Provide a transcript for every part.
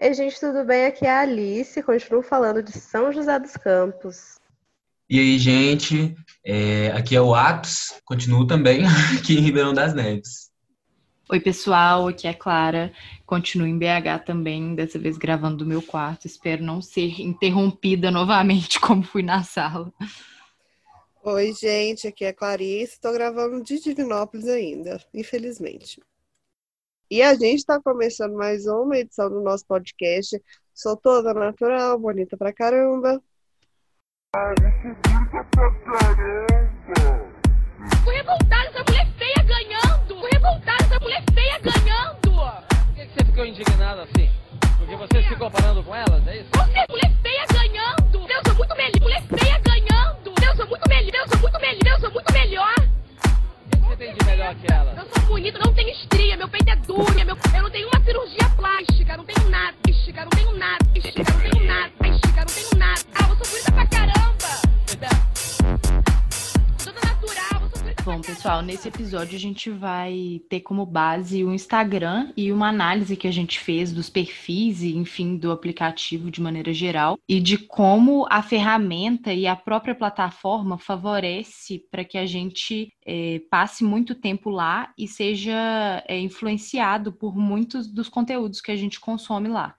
Ei, gente, tudo bem? Aqui é a Alice, continuo falando de São José dos Campos. E aí, gente, é, aqui é o Atos, continuo também aqui em Ribeirão das Neves. Oi, pessoal, aqui é a Clara, continuo em BH também, dessa vez gravando do meu quarto. Espero não ser interrompida novamente, como fui na sala. Oi, gente, aqui é a Clarice, estou gravando de Divinópolis ainda, infelizmente. E a gente está começando mais uma edição do nosso podcast. Sou toda natural, bonita pra caramba. Tô revoltada, essa mulher feia ganhando! Tô revoltada, essa mulher feia ganhando! Por que, que você ficou indignada assim? Porque você se comparando com elas, é isso? Você, mulher feia ganhando! Deus, sou muito melhor! Mulher feia ganhando! Deus, sou muito melhor! Deus, sou muito melhor! Deus, sou muito melhor! Você tem de melhor que elas? Eu sou bonita, não tenho estria, meu peito é duro, meu... eu não tenho uma cirurgia plástica, não tenho nada, estica, não tenho nada, estica, não tenho nada, estica, não tenho nada. Ah, eu sou bonita pra caramba! Toda natural, sou bonita Bom, pessoal, nesse episódio a gente vai ter como base o Instagram e uma análise que a gente fez dos perfis e, enfim, do aplicativo de maneira geral e de como a ferramenta e a própria plataforma favorece para que a gente eh, passe muito tempo lá e seja eh, influenciado por muitos dos conteúdos que a gente consome lá.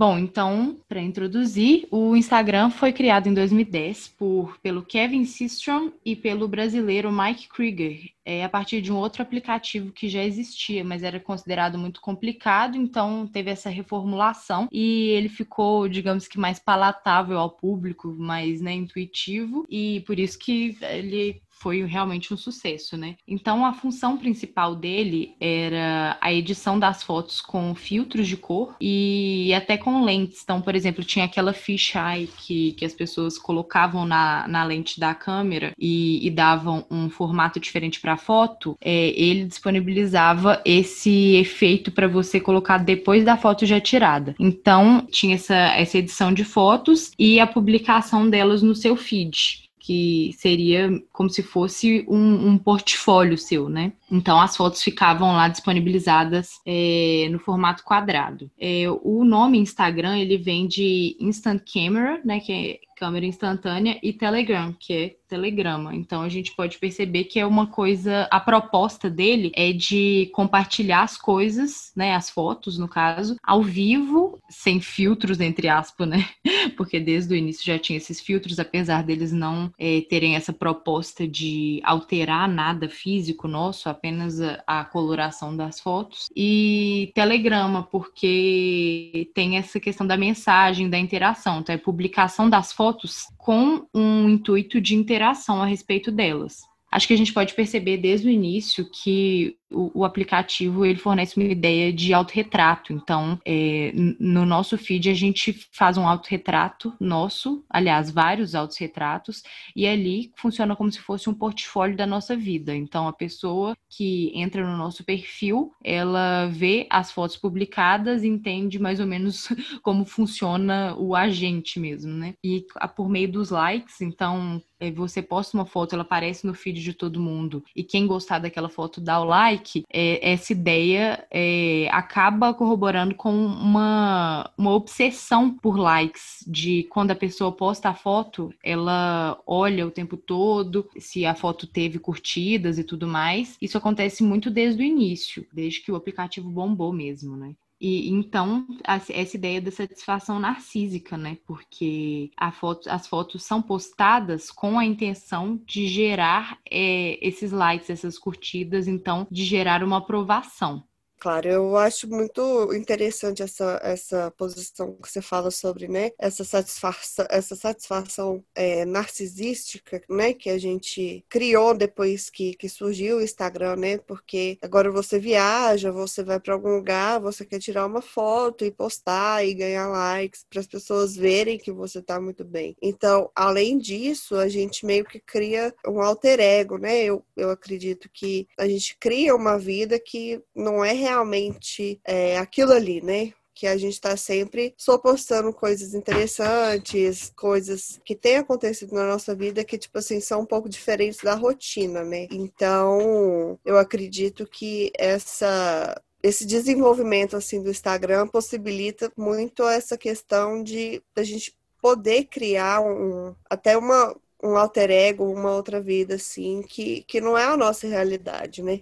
Bom, então, para introduzir, o Instagram foi criado em 2010 por, pelo Kevin Systrom e pelo brasileiro Mike Krieger, é, a partir de um outro aplicativo que já existia, mas era considerado muito complicado, então teve essa reformulação e ele ficou, digamos que, mais palatável ao público, mais né, intuitivo, e por isso que ele foi realmente um sucesso, né? Então a função principal dele era a edição das fotos com filtros de cor e até com lentes. Então, por exemplo, tinha aquela fisheye que, que as pessoas colocavam na, na lente da câmera e, e davam um formato diferente para a foto. É, ele disponibilizava esse efeito para você colocar depois da foto já tirada. Então, tinha essa, essa edição de fotos e a publicação delas no seu feed que seria como se fosse um, um, portfólio seu, né? Então as fotos ficavam lá disponibilizadas é, no formato quadrado. É, o nome Instagram ele vem de Instant Camera, né? Que é câmera instantânea, e Telegram, que é telegrama. Então a gente pode perceber que é uma coisa, a proposta dele é de compartilhar as coisas, né, as fotos no caso, ao vivo, sem filtros entre aspas, né? Porque desde o início já tinha esses filtros, apesar deles não é, terem essa proposta de alterar nada físico nosso, apenas a, a coloração das fotos. E telegrama, porque tem essa questão da mensagem, da interação, então é publicação das fotos fotos com um intuito de interação a respeito delas. Acho que a gente pode perceber desde o início que o, o aplicativo ele fornece uma ideia de autorretrato. Então, é, no nosso feed a gente faz um autorretrato nosso, aliás, vários autorretratos, e ali funciona como se fosse um portfólio da nossa vida. Então, a pessoa que entra no nosso perfil, ela vê as fotos publicadas entende mais ou menos como funciona o agente mesmo, né? E por meio dos likes, então é, você posta uma foto, ela aparece no feed de todo mundo, e quem gostar daquela foto dá o like, é, essa ideia é, acaba corroborando com uma, uma obsessão por likes, de quando a pessoa posta a foto, ela olha o tempo todo se a foto teve curtidas e tudo mais. Isso acontece muito desde o início, desde que o aplicativo bombou mesmo, né? E então, essa ideia da satisfação narcísica, né? Porque foto, as fotos são postadas com a intenção de gerar é, esses likes, essas curtidas, então, de gerar uma aprovação. Claro, eu acho muito interessante essa, essa posição que você fala sobre, né, essa satisfação, essa satisfação é, narcisística, né, que a gente criou depois que, que surgiu o Instagram, né, porque agora você viaja, você vai para algum lugar, você quer tirar uma foto e postar e ganhar likes para as pessoas verem que você está muito bem. Então, além disso, a gente meio que cria um alter ego, né, eu, eu acredito que a gente cria uma vida que não é realmente é, aquilo ali, né? que a gente está sempre só postando coisas interessantes, coisas que têm acontecido na nossa vida que, tipo assim, são um pouco diferentes da rotina, né? Então, eu acredito que essa esse desenvolvimento assim do Instagram possibilita muito essa questão de a gente poder criar um, até uma, um alter ego, uma outra vida, assim, que, que não é a nossa realidade, né?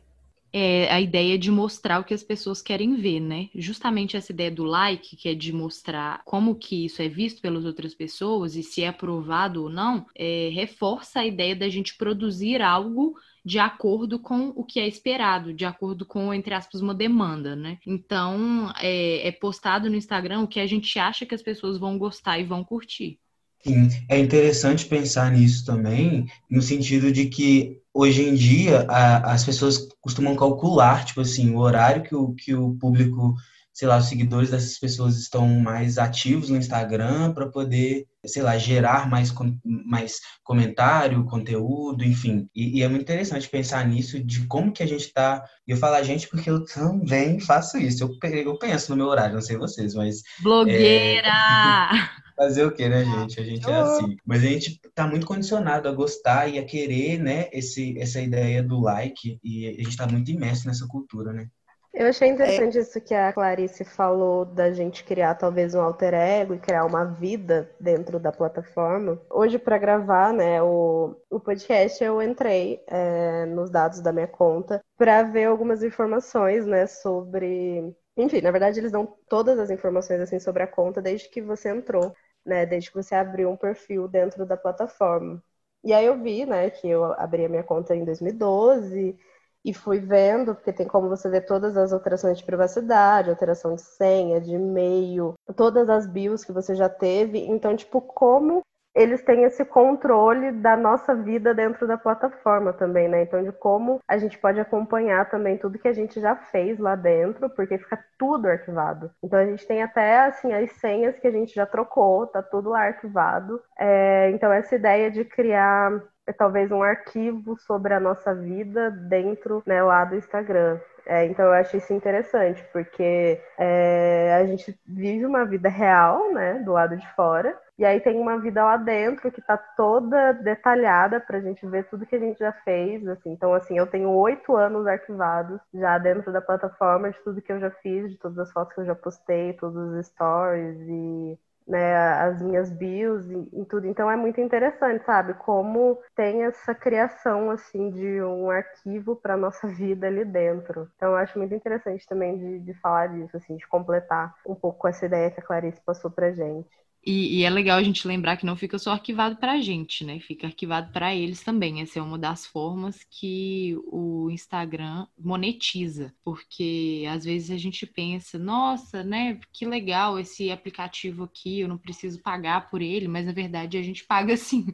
É a ideia de mostrar o que as pessoas querem ver, né? Justamente essa ideia do like, que é de mostrar como que isso é visto pelas outras pessoas e se é aprovado ou não, é, reforça a ideia da gente produzir algo de acordo com o que é esperado, de acordo com, entre aspas, uma demanda, né? Então, é, é postado no Instagram o que a gente acha que as pessoas vão gostar e vão curtir. Sim, é interessante pensar nisso também, no sentido de que hoje em dia a, as pessoas costumam calcular, tipo assim, o horário que o, que o público sei lá, os seguidores dessas pessoas estão mais ativos no Instagram para poder, sei lá, gerar mais, mais comentário, conteúdo, enfim. E, e, é muito interessante pensar nisso, de como que a gente está. E eu falo a gente porque eu também faço isso. Eu, eu penso no meu horário, não sei vocês, mas. Blogueira! É... Fazer o que, né, gente? A gente é assim. Mas a gente tá muito condicionado a gostar e a querer, né, esse, essa ideia do like. E a gente tá muito imerso nessa cultura, né? Eu achei interessante é. isso que a Clarice falou da gente criar talvez um alter ego e criar uma vida dentro da plataforma. Hoje, para gravar né, o, o podcast, eu entrei é, nos dados da minha conta para ver algumas informações né, sobre. Enfim, na verdade, eles dão todas as informações assim sobre a conta desde que você entrou, né? Desde que você abriu um perfil dentro da plataforma. E aí eu vi, né, que eu abri a minha conta em 2012 e fui vendo, porque tem como você ver todas as alterações de privacidade, alteração de senha, de e-mail, todas as bios que você já teve. Então, tipo, como eles têm esse controle da nossa vida dentro da plataforma também, né? Então, de como a gente pode acompanhar também tudo que a gente já fez lá dentro, porque fica tudo arquivado. Então, a gente tem até, assim, as senhas que a gente já trocou, tá tudo lá arquivado. É, então, essa ideia de criar é talvez um arquivo sobre a nossa vida dentro né, lá do Instagram. É, então eu acho isso interessante, porque é, a gente vive uma vida real, né, do lado de fora, e aí tem uma vida lá dentro que está toda detalhada para a gente ver tudo que a gente já fez, assim. Então, assim, eu tenho oito anos arquivados já dentro da plataforma de tudo que eu já fiz, de todas as fotos que eu já postei, todos os stories e né, as minhas bios e, e, tudo. Então é muito interessante, sabe? Como tem essa criação assim de um arquivo para nossa vida ali dentro. Então eu acho muito interessante também de, de falar disso, assim, de completar um pouco essa ideia que a Clarice passou pra gente. E, e, é legal a gente lembrar que não fica só arquivado para a gente, né? Fica arquivado para eles também. Essa é uma das formas que o Instagram monetiza, porque às vezes a gente pensa, nossa, né? Que legal esse aplicativo aqui, eu não preciso pagar por ele, mas na verdade a gente paga sim.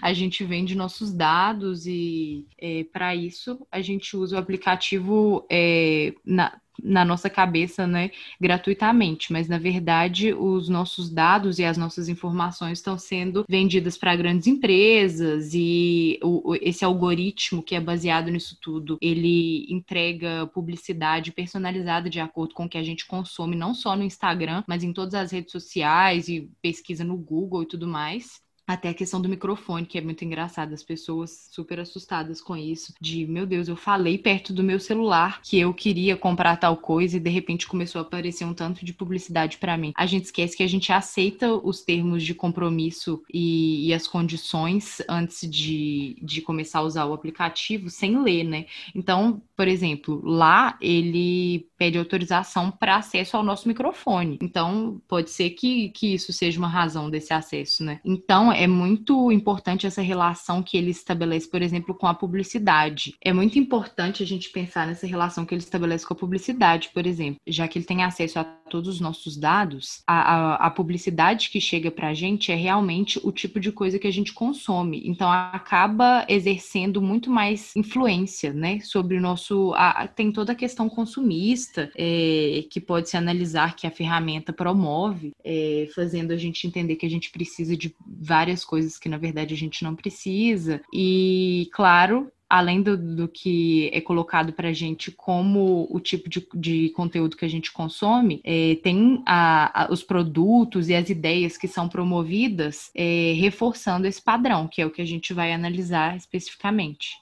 A gente vende nossos dados e é, para isso a gente usa o aplicativo é, na, na nossa cabeça, né, gratuitamente, mas na verdade os nossos dados e as nossas informações estão sendo vendidas para grandes empresas e o, esse algoritmo que é baseado nisso tudo, ele entrega publicidade personalizada de acordo com o que a gente consome, não só no Instagram, mas em todas as redes sociais e pesquisa no Google e tudo mais. Até a questão do microfone, que é muito engraçado, as pessoas super assustadas com isso, de meu Deus, eu falei perto do meu celular que eu queria comprar tal coisa e de repente começou a aparecer um tanto de publicidade para mim. A gente esquece que a gente aceita os termos de compromisso e, e as condições antes de, de começar a usar o aplicativo sem ler, né? Então, por exemplo, lá ele pede autorização para acesso ao nosso microfone. Então, pode ser que, que isso seja uma razão desse acesso, né? Então, é muito importante essa relação que ele estabelece, por exemplo, com a publicidade. É muito importante a gente pensar nessa relação que ele estabelece com a publicidade, por exemplo, já que ele tem acesso a todos os nossos dados, a, a, a publicidade que chega para a gente é realmente o tipo de coisa que a gente consome. Então, acaba exercendo muito mais influência, né, sobre o nosso. A, tem toda a questão consumista é, que pode se analisar que a ferramenta promove, é, fazendo a gente entender que a gente precisa de várias várias coisas que na verdade a gente não precisa. E, claro, além do, do que é colocado para a gente como o tipo de, de, conteúdo que a gente consome, é, tem a, a, os produtos e as ideias que são promovidas é, reforçando esse padrão, que é o que a gente vai analisar especificamente.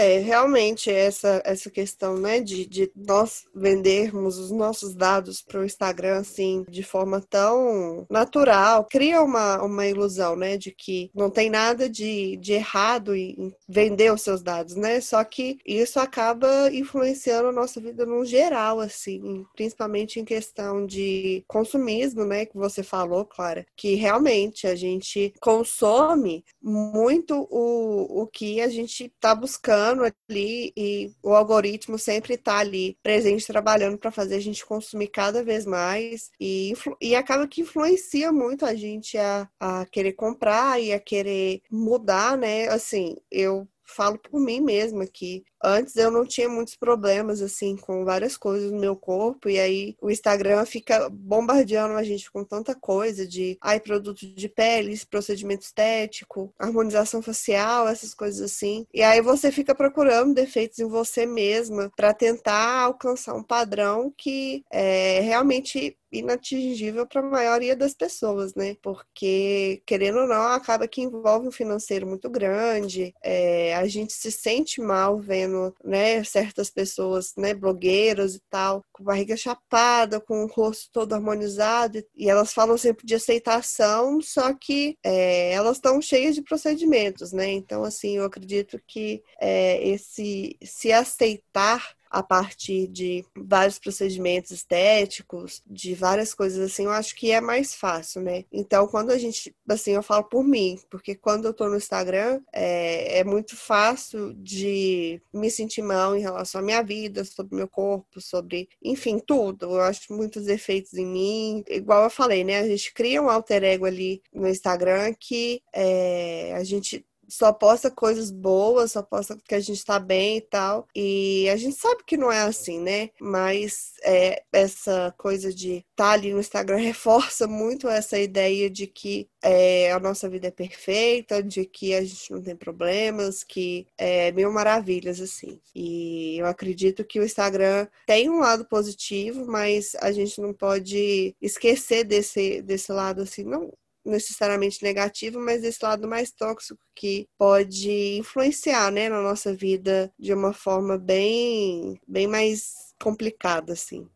É, realmente, essa, essa questão, né, de, de nós vendermos os nossos dados para o Instagram, assim, de forma tão natural, cria uma, uma ilusão, né, de que não tem nada de, de errado em vender os seus dados, né, só que isso acaba influenciando a nossa vida no geral, assim, principalmente em questão de consumismo, né, que você falou, Clara, que realmente a gente consome muito o, o que a gente está buscando ali e o algoritmo sempre está ali presente trabalhando para fazer a gente consumir cada vez mais e, e acaba que influencia muito a gente a, a querer comprar e a querer mudar, né? Assim, eu falo por mim mesma que antes eu não tinha muitos problemas assim com várias coisas no meu corpo e aí o Instagram fica bombardeando a gente com tanta coisa de ai produto de pele, procedimento estético, harmonização facial, essas coisas assim. E aí você fica procurando defeitos em você mesma para tentar alcançar um padrão que é realmente inatingível para a maioria das pessoas, né? Porque, querendo ou não, acaba que envolve um financeiro muito grande, é, a gente se sente mal vendo, né, certas pessoas, né, blogueiras e tal, com barriga chapada, com o rosto todo harmonizado, e elas falam sempre de aceitação, só que é, elas estão cheias de procedimentos, né? Então, assim, eu acredito que é, esse se aceitar a partir de vários procedimentos estéticos, de várias coisas assim, eu acho que é mais fácil, né? Então, quando a gente, assim, eu falo por mim, porque quando eu tô no Instagram, é, é muito fácil de me sentir mal em relação à minha vida, sobre meu corpo, sobre, enfim, tudo. Eu acho muitos efeitos em mim. Igual eu falei, né? A gente cria um alter ego ali no Instagram que é, a gente só posta coisas boas, só posta que a gente tá bem e tal. E a gente sabe que não é assim, né? Mas é, essa coisa de estar tá ali no Instagram reforça muito essa ideia de que é, a nossa vida é perfeita, de que a gente não tem problemas, que é mil maravilhas, assim. E eu acredito que o Instagram tem um lado positivo, mas a gente não pode esquecer desse, desse lado, assim, não necessariamente negativo, mas esse lado mais tóxico que pode influenciar, né, na nossa vida de uma forma bem, bem mais complicada, assim.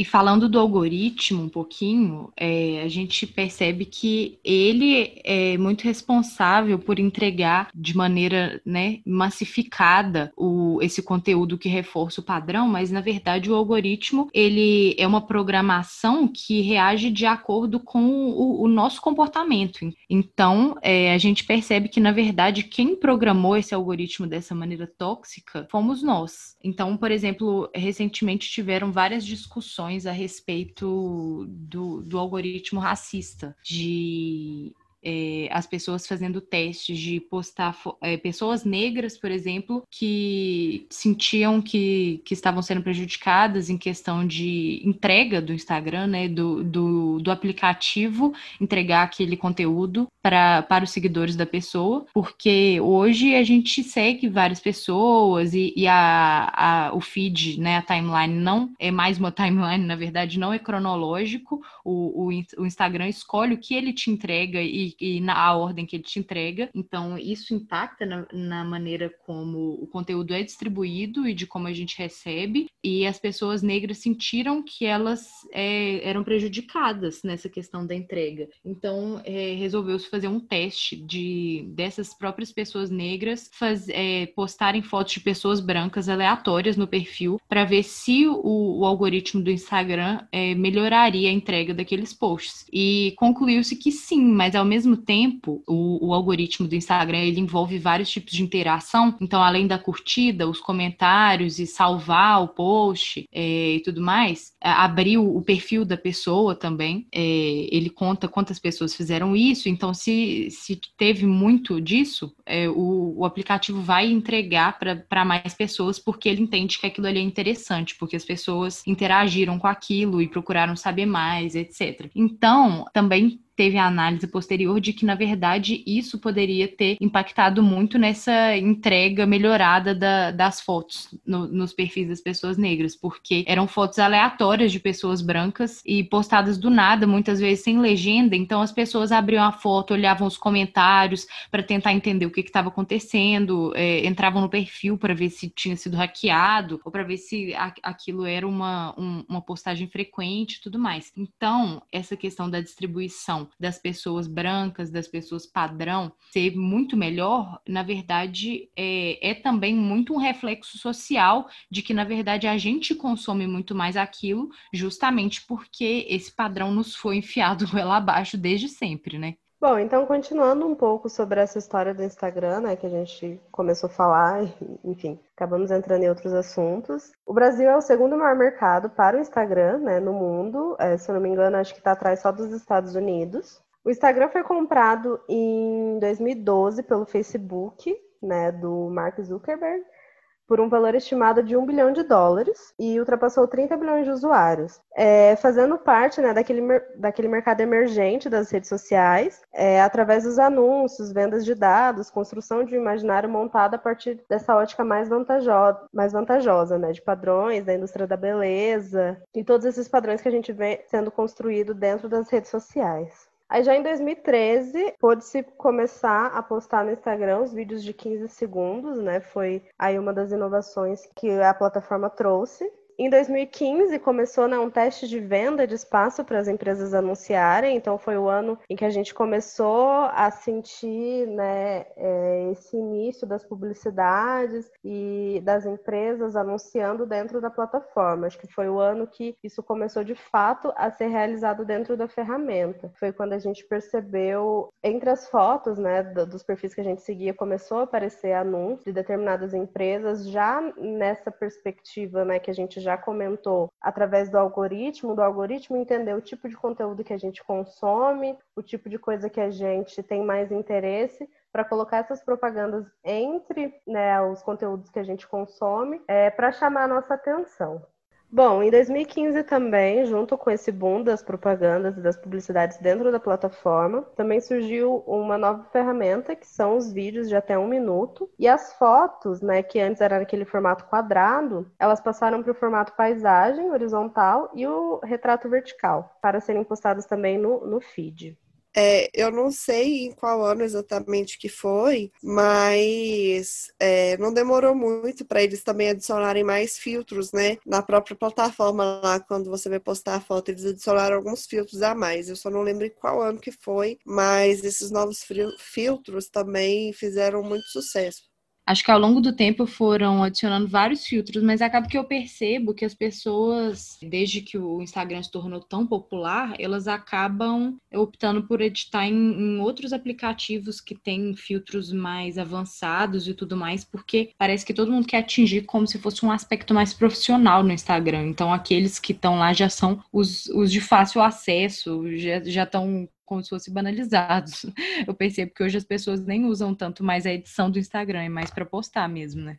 E falando do algoritmo um pouquinho, é, a gente percebe que ele é muito responsável por entregar de maneira né, massificada o, esse conteúdo que reforça o padrão, mas na verdade o algoritmo ele é uma programação que reage de acordo com o, o nosso comportamento. Então é, a gente percebe que na verdade quem programou esse algoritmo dessa maneira tóxica fomos nós. Então, por exemplo, recentemente tiveram várias discussões a respeito do, do algoritmo racista, de é, as pessoas fazendo testes de postar é, pessoas negras, por exemplo, que sentiam que, que estavam sendo prejudicadas em questão de entrega do Instagram, né, do, do, do aplicativo, entregar aquele conteúdo pra, para os seguidores da pessoa, porque hoje a gente segue várias pessoas e, e a, a, o feed, né, a timeline não é mais uma timeline, na verdade, não é cronológico, o, o, o Instagram escolhe o que ele te entrega e e, na ordem que ele te entrega. Então, isso impacta na, na, maneira como o conteúdo é distribuído e de como a gente recebe. E as pessoas negras sentiram que elas é, eram prejudicadas nessa questão da entrega. Então, é, resolveu-se fazer um teste de dessas próprias pessoas negras faz, é, postarem fotos de pessoas brancas aleatórias no perfil para ver se o, o, algoritmo do Instagram é, melhoraria a entrega daqueles posts. E concluiu-se que sim, mas ao mesmo mesmo tempo, o, o, algoritmo do Instagram ele envolve vários tipos de interação. Então, além da curtida, os comentários e salvar o post é, e tudo mais, abrir o perfil da pessoa também. É, ele conta quantas pessoas fizeram isso. Então, se, se teve muito disso, é, o, o aplicativo vai entregar para mais pessoas porque ele entende que aquilo ali é interessante, porque as pessoas interagiram com aquilo e procuraram saber mais, etc. Então, também teve a análise posterior de que, na verdade, isso poderia ter impactado muito nessa entrega melhorada da, das fotos no, nos perfis das pessoas negras, porque eram fotos aleatórias de pessoas brancas e postadas do nada, muitas vezes sem legenda. Então, as pessoas abriam a foto, olhavam os comentários para tentar entender o que estava acontecendo, é, entravam no perfil para ver se tinha sido hackeado ou para ver se a, aquilo era uma, um, uma postagem frequente e tudo mais. Então, essa questão da distribuição das pessoas brancas, das pessoas padrão, ser muito melhor, na verdade, é, é também muito um reflexo social de que, na verdade, a gente consome muito mais aquilo justamente porque esse padrão nos foi enfiado goela abaixo desde sempre, né? Bom, então continuando um pouco sobre essa história do Instagram, né, que a gente começou a falar, enfim, acabamos entrando em outros assuntos. O Brasil é o segundo maior mercado para o Instagram, né, no mundo. É, se eu não me engano, acho que está atrás só dos Estados Unidos. O Instagram foi comprado em 2012 pelo Facebook, né, do Mark Zuckerberg, por um valor estimado de um bilhão de dólares e ultrapassou 30 bilhões de usuários, é, fazendo parte né, daquele, daquele mercado emergente das redes sociais, é, através dos anúncios, vendas de dados, construção de um imaginário montado a partir dessa ótica mais vantajosa, mais vantajosa né, de padrões da indústria da beleza e todos esses padrões que a gente vê sendo construído dentro das redes sociais. Aí já em 2013, pôde-se começar a postar no Instagram os vídeos de 15 segundos, né? Foi aí uma das inovações que a plataforma trouxe. Em 2015 começou né, um teste de venda de espaço para as empresas anunciarem, então foi o ano em que a gente começou a sentir né, é, esse início das publicidades e das empresas anunciando dentro da plataforma. Acho que foi o ano que isso começou de fato a ser realizado dentro da ferramenta. Foi quando a gente percebeu, entre as fotos né, dos perfis que a gente seguia, começou a aparecer anúncios de determinadas empresas já nessa perspectiva né, que a gente já já comentou, através do algoritmo, do algoritmo entender o tipo de conteúdo que a gente consome, o tipo de coisa que a gente tem mais interesse, para colocar essas propagandas entre né, os conteúdos que a gente consome, é, para chamar a nossa atenção. Bom, em 2015 também, junto com esse boom das propagandas e das publicidades dentro da plataforma, também surgiu uma nova ferramenta que são os vídeos de até um minuto. E as fotos, né, que antes era naquele formato quadrado, elas passaram para o formato paisagem horizontal e o retrato vertical, para serem postadas também no, no feed. É, eu não sei em qual ano exatamente que foi, mas é, não demorou muito para eles também adicionarem mais filtros, né? Na própria plataforma lá, quando você vai postar a foto, eles adicionaram alguns filtros a mais. Eu só não lembro em qual ano que foi, mas esses novos filtros também fizeram muito sucesso acho que ao longo do tempo foram adicionando vários filtros, mas acaba que eu percebo que as pessoas, desde que o Instagram se tornou tão popular, elas acabam optando por editar em, em outros aplicativos que têm filtros mais avançados e tudo mais, porque parece que todo mundo quer atingir como se fosse um aspecto mais profissional no Instagram. Então, aqueles que estão lá já são os, os de fácil acesso, já estão como se fossem banalizados. Eu percebo que hoje as pessoas nem usam tanto mais a edição do Instagram, é mais para postar mesmo, né?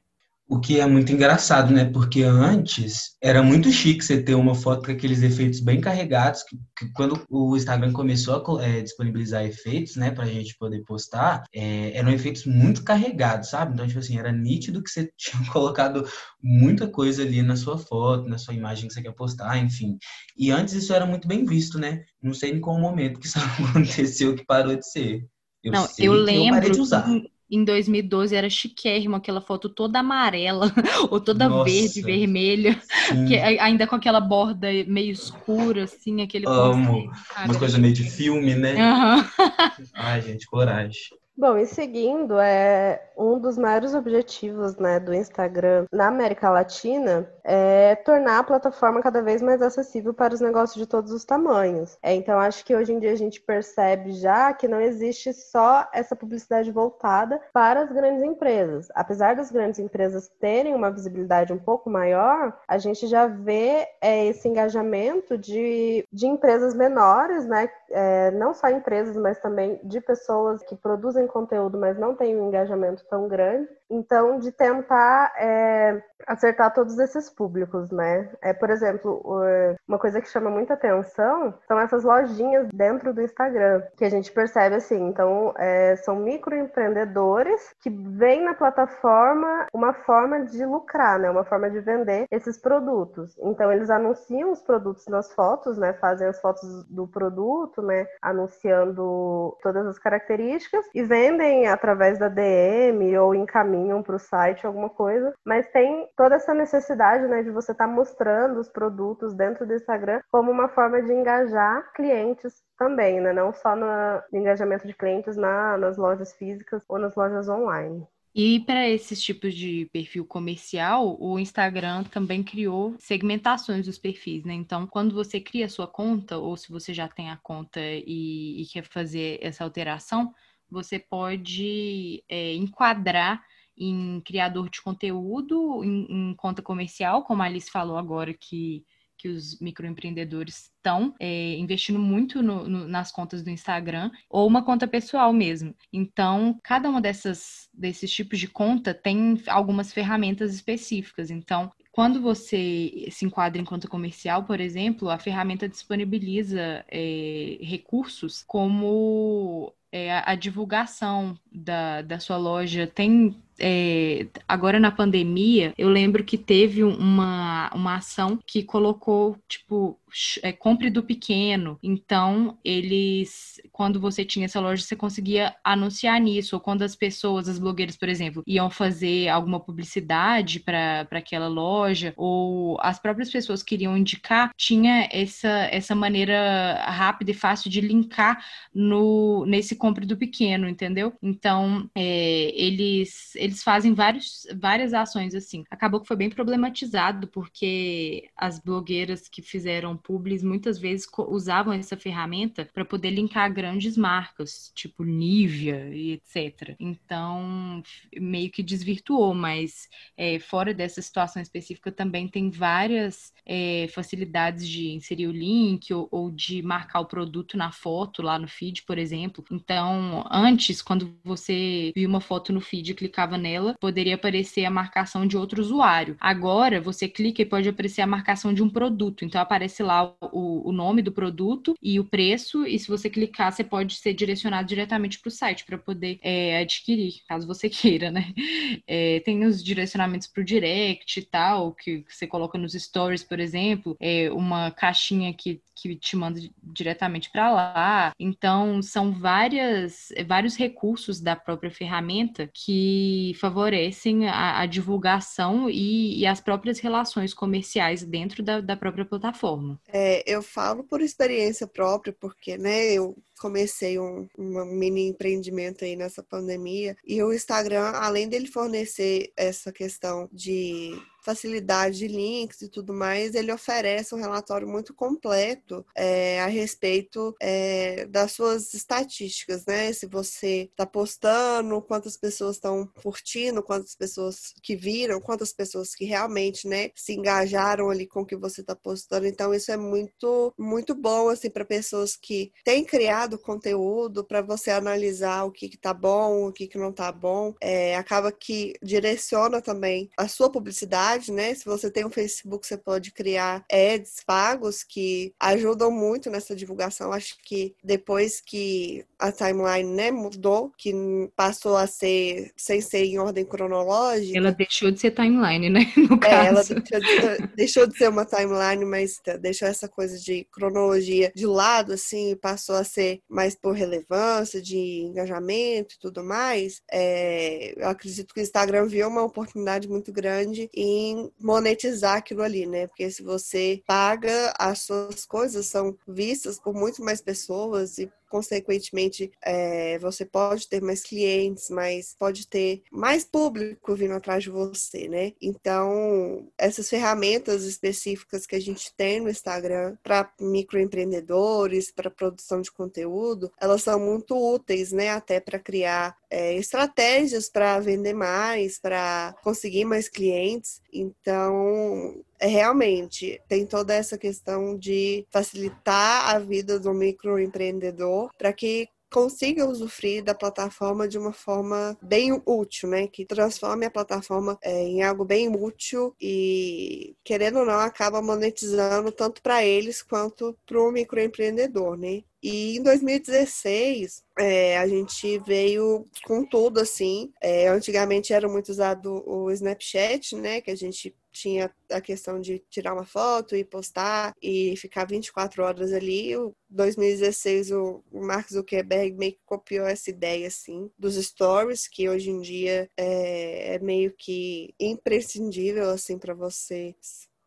O que é muito engraçado, né? Porque antes era muito chique você ter uma foto com aqueles efeitos bem carregados, que, que quando o Instagram começou a é, disponibilizar efeitos, né, pra gente poder postar, é, eram efeitos muito carregados, sabe? Então, tipo assim, era nítido que você tinha colocado muita coisa ali na sua foto, na sua imagem que você quer postar, enfim. E antes isso era muito bem visto, né? Não sei em qual momento que isso aconteceu que parou de ser. Eu Não, eu lembro. Eu parei de usar em 2012 era chiquérrimo, aquela foto toda amarela, ou toda Nossa. verde, vermelha, que, ainda com aquela borda meio escura, assim, aquele... Amo, uma coisa meio de filme, né? Uhum. Ai, gente, coragem. Bom, e seguindo, é um dos maiores objetivos né, do Instagram na América Latina é tornar a plataforma cada vez mais acessível para os negócios de todos os tamanhos. É, então, acho que hoje em dia a gente percebe já que não existe só essa publicidade voltada para as grandes empresas. Apesar das grandes empresas terem uma visibilidade um pouco maior, a gente já vê é, esse engajamento de, de empresas menores, né? É, não só empresas, mas também de pessoas que produzem conteúdo, mas não têm um engajamento tão grande. Então, de tentar é, acertar todos esses públicos, né? É, por exemplo, uma coisa que chama muita atenção são essas lojinhas dentro do Instagram, que a gente percebe assim. Então, é, são microempreendedores que veem na plataforma uma forma de lucrar, né? Uma forma de vender esses produtos. Então, eles anunciam os produtos nas fotos, né? Fazem as fotos do produto, né? Anunciando todas as características e vendem através da DM ou encaminham para o site alguma coisa, mas tem toda essa necessidade né, de você estar tá mostrando os produtos dentro do Instagram como uma forma de engajar clientes também, né? não só no engajamento de clientes na, nas lojas físicas ou nas lojas online. E para esses tipos de perfil comercial, o Instagram também criou segmentações dos perfis, né? Então, quando você cria a sua conta, ou se você já tem a conta e, e quer fazer essa alteração, você pode é, enquadrar em criador de conteúdo, em, em conta comercial, como a Alice falou agora que que os microempreendedores estão é, investindo muito no, no, nas contas do Instagram ou uma conta pessoal mesmo. Então, cada uma dessas desses tipos de conta tem algumas ferramentas específicas. Então, quando você se enquadra em conta comercial, por exemplo, a ferramenta disponibiliza é, recursos como é, a divulgação da, da sua loja tem é, agora na pandemia, eu lembro que teve uma, uma ação que colocou, tipo, é, compre do pequeno. Então, eles, quando você tinha essa loja, você conseguia anunciar nisso. Ou quando as pessoas, as blogueiras, por exemplo, iam fazer alguma publicidade para aquela loja, ou as próprias pessoas queriam indicar, tinha essa, essa maneira rápida e fácil de linkar no, nesse compre do pequeno, entendeu? Então, é, eles, eles fazem vários, várias ações assim. Acabou que foi bem problematizado, porque as blogueiras que fizeram publis muitas vezes usavam essa ferramenta para poder linkar grandes marcas, tipo Nivea e etc. Então, meio que desvirtuou, mas é, fora dessa situação específica também tem várias é, facilidades de inserir o link ou, ou de marcar o produto na foto lá no feed, por exemplo. Então, antes, quando você via uma foto no feed e clicava nela, poderia aparecer a marcação de outro usuário. Agora, você clica e pode aparecer a marcação de um produto. Então, aparece lá o, o nome do produto e o preço, e se você clicar, você pode ser direcionado diretamente para o site para poder é, adquirir, caso você queira, né? É, tem os direcionamentos para o direct e tal, que você coloca nos stories, por exemplo, é uma caixinha que, que te manda diretamente para lá. Então, são várias, vários recursos da própria ferramenta que favorecem a, a divulgação e, e, as próprias relações comerciais dentro da, da própria plataforma. É, eu falo por experiência própria, porque né, eu comecei um, um mini empreendimento aí nessa pandemia e o Instagram, além dele fornecer essa questão de facilidade de links e tudo mais, ele oferece um relatório muito completo é, a respeito é, das suas estatísticas, né? Se você está postando, quantas pessoas estão curtindo, quantas pessoas que viram, quantas pessoas que realmente, né, se engajaram ali com o que você está postando. Então, isso é muito, muito bom, assim, para pessoas que têm criado conteúdo, para você analisar o que, está bom, o que, que não está bom. É, acaba que direciona também a sua publicidade né? Se você tem um Facebook, você pode criar ads pagos que ajudam muito nessa divulgação. Acho que depois que a timeline né, mudou, que passou a ser sem ser em ordem cronológica. Ela deixou de ser timeline, né? No caso. É, ela deixou de, deixou de ser uma timeline, mas deixou essa coisa de cronologia de lado, assim, passou a ser mais por relevância, de engajamento e tudo mais. É, eu acredito que o Instagram viu uma oportunidade muito grande em monetizar aquilo ali, né? Porque se você paga, as suas coisas são vistas por muito mais pessoas e consequentemente, é, você pode ter mais clientes, mas pode ter mais público vindo atrás de você, né? Então, essas ferramentas específicas que a gente tem no Instagram para microempreendedores, para produção de conteúdo, elas são muito úteis, né? Até para criar é, estratégias para vender mais, para conseguir mais clientes. Então, é, realmente tem toda essa questão de facilitar a vida do microempreendedor para que consiga usufruir da plataforma de uma forma bem útil, né? Que transforme a plataforma é, em algo bem útil e, querendo ou não, acaba monetizando tanto para eles quanto para o microempreendedor, né? E em 2016, é, a gente veio com tudo, assim. É, antigamente era muito usado o Snapchat, né? Que a gente tinha a questão de tirar uma foto e postar e ficar 24 horas ali. Em 2016, o Mark Zuckerberg meio que copiou essa ideia, assim, dos stories, que hoje em dia é, é meio que imprescindível, assim, para você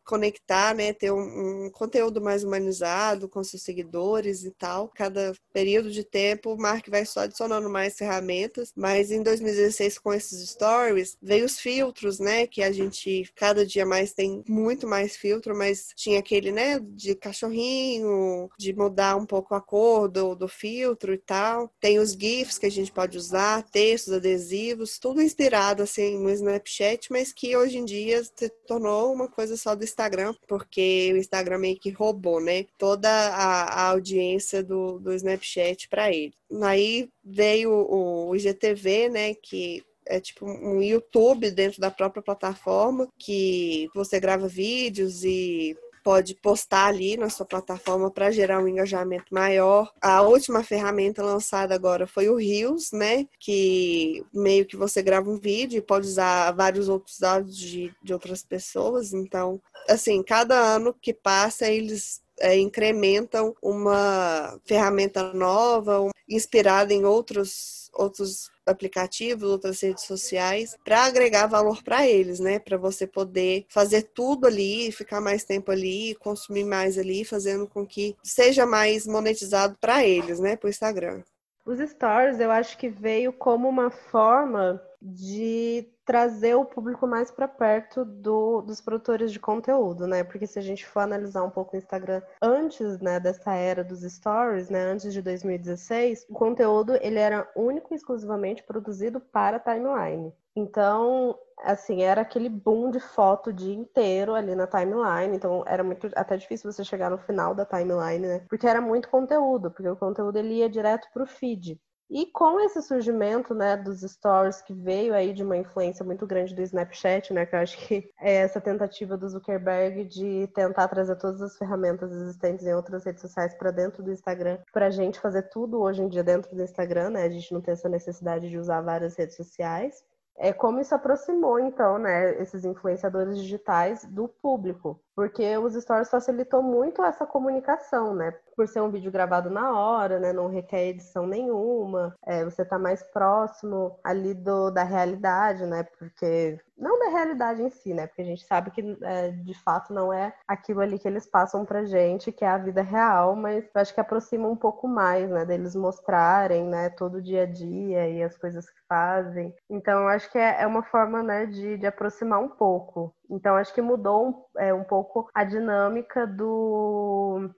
conectar, né, ter um, um, conteúdo mais humanizado com seus seguidores e tal. Cada período de tempo, o Mark vai só adicionando mais ferramentas, mas em 2016 com esses stories veio os filtros, né, que a gente cada dia mais tem muito mais filtro, mas tinha aquele, né, de cachorrinho, de mudar um pouco a cor do, do filtro e tal. Tem os GIFs que a gente pode usar, textos, adesivos, tudo inspirado assim no Snapchat, mas que hoje em dia se tornou uma coisa só do Instagram, porque o Instagram meio que roubou, né? Toda a, a audiência do, do Snapchat para ele. Aí veio o, o IGTV, né? Que é tipo um YouTube dentro da própria plataforma que você grava vídeos e pode postar ali na sua plataforma para gerar um engajamento maior. A última ferramenta lançada agora foi o Reels, né? Que meio que você grava um vídeo e pode usar vários outros áudios de, de outras pessoas. Então, assim, cada ano que passa, eles é, incrementam uma ferramenta nova, um, inspirada em outros, outros aplicativos, outras redes sociais, para agregar valor para eles, né? Para você poder fazer tudo ali, ficar mais tempo ali, consumir mais ali, fazendo com que seja mais monetizado para eles, né? Para o Instagram. Os stories, eu acho que veio como uma forma de trazer o público mais para perto do, dos produtores de conteúdo, né? Porque se a gente for analisar um pouco o Instagram antes, né, dessa era dos stories, né, antes de 2016, o conteúdo ele era único e exclusivamente produzido para timeline. Então, assim, era aquele boom de foto o dia inteiro ali na timeline. Então, era muito até difícil você chegar no final da timeline, né? Porque era muito conteúdo, porque o conteúdo ele ia direto para o feed. E com esse surgimento, né, dos stories que veio aí de uma influência muito grande do Snapchat, né, que eu acho que é essa tentativa do Zuckerberg de tentar trazer todas as ferramentas existentes em outras redes sociais para dentro do Instagram, para a gente fazer tudo hoje em dia dentro do Instagram, né, a gente não tem essa necessidade de usar várias redes sociais é como isso aproximou, então, né, esses influenciadores digitais do público, porque os stories facilitou muito essa comunicação, né, por ser um vídeo gravado na hora, né, não requer edição nenhuma, é, você está mais próximo ali do, da realidade, né, porque não da realidade em si, né, porque a gente sabe que é, de fato não é aquilo ali que eles passam pra gente, que é a vida real, mas eu acho que aproxima um pouco mais, né, deles mostrarem, né, todo o dia a dia e as coisas que fazem. Então, eu acho que é, é uma forma, né, de, de aproximar um pouco. Então, acho que mudou é, um pouco a dinâmica do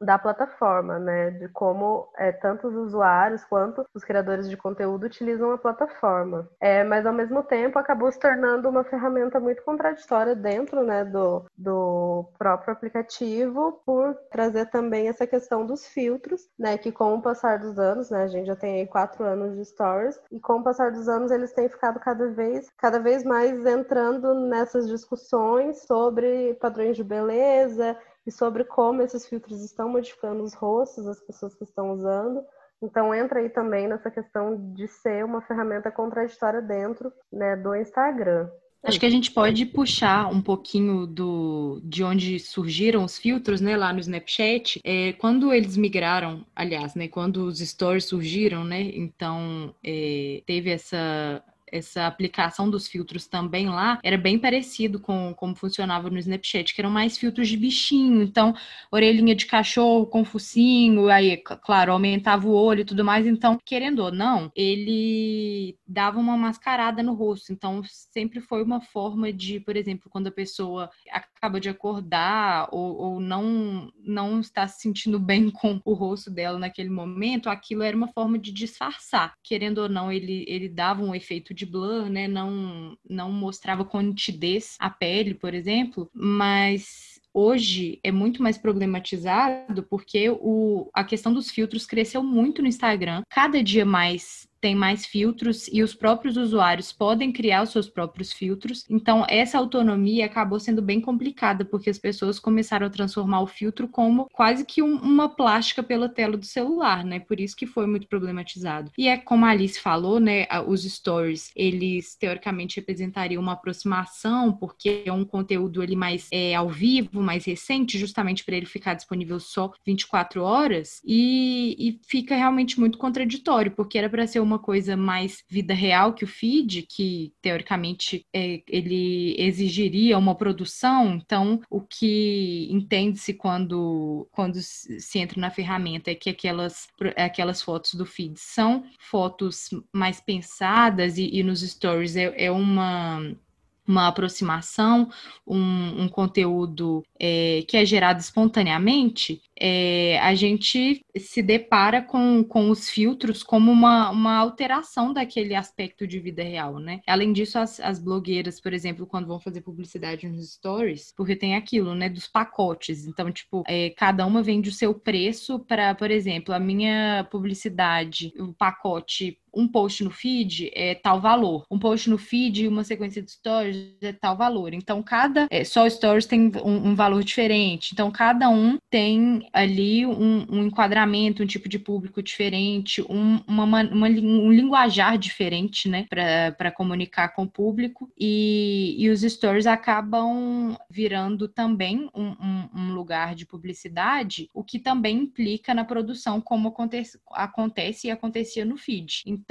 da plataforma, né? De como é, tanto os usuários quanto os criadores de conteúdo utilizam a plataforma. É, mas ao mesmo tempo acabou se tornando uma ferramenta muito contraditória dentro né, do, do próprio aplicativo, por trazer também essa questão dos filtros, né? Que com o passar dos anos, né? A gente já tem aí quatro anos de stories, e com o passar dos anos eles têm ficado cada vez, cada vez mais entrando nessas discussões sobre padrões de beleza e sobre como esses filtros estão modificando os rostos das pessoas que estão usando. Então entra aí também nessa questão de ser uma ferramenta contraditória dentro né, do Instagram. Acho que a gente pode puxar um pouquinho do, de onde surgiram os filtros, né, lá no Snapchat. É, quando eles migraram, aliás, né, quando os stories surgiram, né, então é, teve essa essa aplicação dos filtros também lá era bem parecido com como funcionava no Snapchat, que eram mais filtros de bichinho. Então, orelhinha de cachorro com focinho, aí, claro, aumentava o olho e tudo mais. Então, querendo ou não, ele dava uma mascarada no rosto. Então, sempre foi uma forma de, por exemplo, quando a pessoa acaba de acordar ou, ou não, não está se sentindo bem com o rosto dela naquele momento, aquilo era uma forma de disfarçar. Querendo ou não, ele, ele dava um efeito de blur, né? Não, não mostrava com nitidez a pele, por exemplo, mas hoje é muito mais problematizado porque o, a questão dos filtros cresceu muito no Instagram. Cada dia mais tem mais filtros e os próprios usuários podem criar os seus próprios filtros. Então, essa autonomia acabou sendo bem complicada, porque as pessoas começaram a transformar o filtro como quase que um, uma plástica pela tela do celular, né? Por isso que foi muito problematizado. E é como a Alice falou, né? Os stories, eles teoricamente representariam uma aproximação, porque é um conteúdo ali mais é, ao vivo, mais recente, justamente para ele ficar disponível só 24 horas, e, e fica realmente muito contraditório, porque era para ser uma uma coisa mais vida real que o feed, que teoricamente é, ele exigiria uma produção. Então, o que entende-se quando, quando se entra na ferramenta é que aquelas, aquelas fotos do feed são fotos mais pensadas e, e nos stories é, é uma uma aproximação, um, um conteúdo é, que é gerado espontaneamente, é, a gente se depara com, com os filtros como uma, uma alteração daquele aspecto de vida real, né? Além disso, as, as blogueiras, por exemplo, quando vão fazer publicidade nos stories, porque tem aquilo, né, dos pacotes. Então, tipo, é, cada uma vende o seu preço para, por exemplo, a minha publicidade, o pacote um post no feed é tal valor, um post no feed e uma sequência de stories é tal valor. Então, cada é, só stories tem um, um valor diferente. Então, cada um tem ali um, um, enquadramento, um tipo de público diferente, um, uma, uma, um linguajar diferente, né, para comunicar com o público. E, e os stories acabam virando também um, um, um, lugar de publicidade, o que também implica na produção, como acontece, acontece e acontecia no feed. Então,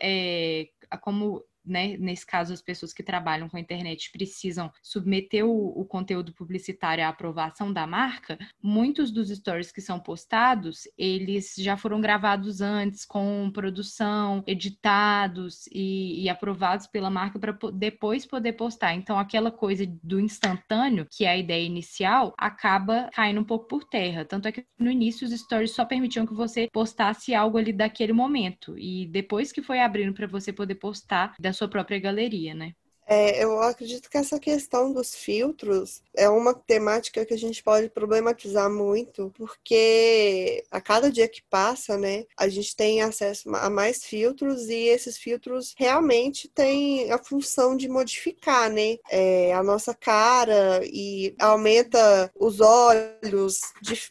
é, como né, nesse caso, as pessoas que trabalham com a internet precisam submeter o, o, conteúdo publicitário à aprovação da marca, muitos dos stories que são postados, eles já foram gravados antes, com produção, editados e, e aprovados pela marca para depois poder postar. Então, aquela coisa do instantâneo, que é a ideia inicial, acaba caindo um pouco por terra. Tanto é que no início os stories só permitiam que você postasse algo ali daquele momento. E depois que foi abrindo para você poder postar da sua própria galeria, né? É, eu acredito que essa questão dos filtros é uma temática que a gente pode problematizar muito, porque a cada dia que passa, né, a gente tem acesso a mais filtros e esses filtros realmente têm a função de modificar, né, é, a nossa cara e aumenta os olhos,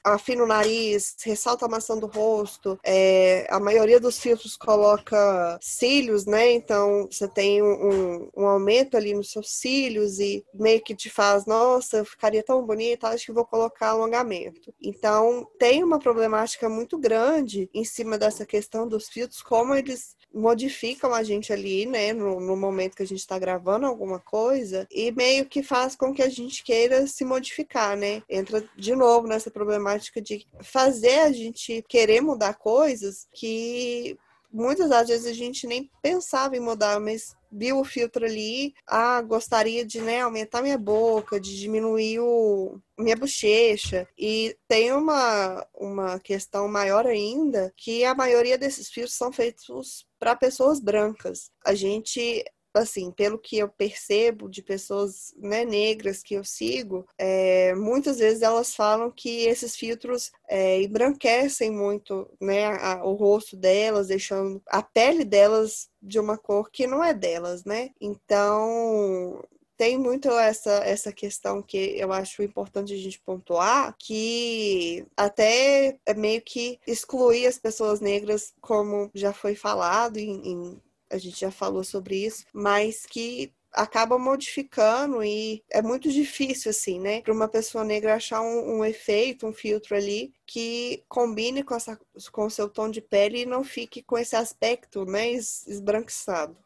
afina o nariz, ressalta a maçã do rosto. É, a maioria dos filtros coloca cílios, né, então você tem um, um aumento ali nos seus cílios e meio que te faz, nossa, ficaria tão bonita, acho que vou colocar alongamento. Então, tem uma problemática muito grande em cima dessa questão dos filtros, como eles modificam a gente ali, né, no, no momento que a gente está gravando alguma coisa, e meio que faz com que a gente queira se modificar, né? Entra de novo nessa problemática de fazer a gente querer mudar coisas que muitas das vezes a gente nem pensava em mudar, mas viu o filtro ali, ah, gostaria de né, aumentar minha boca, de diminuir o, minha bochecha. E tem uma, uma questão maior ainda, que a maioria desses filtros são feitos para pessoas brancas. A gente assim, pelo que eu percebo de pessoas né, negras que eu sigo, é, muitas vezes elas falam que esses filtros é, embranquecem muito né, a, o rosto delas, deixando a pele delas de uma cor que não é delas, né? Então, tem muito essa, essa questão que eu acho importante a gente pontuar, que até é meio que excluir as pessoas negras, como já foi falado em, em a gente já falou sobre isso, mas que acaba modificando e é muito difícil, assim, né, para uma pessoa negra achar um, um, efeito, um filtro ali que combine com, essa, com o seu tom de pele e não fique com esse aspecto, né, esbranquiçado.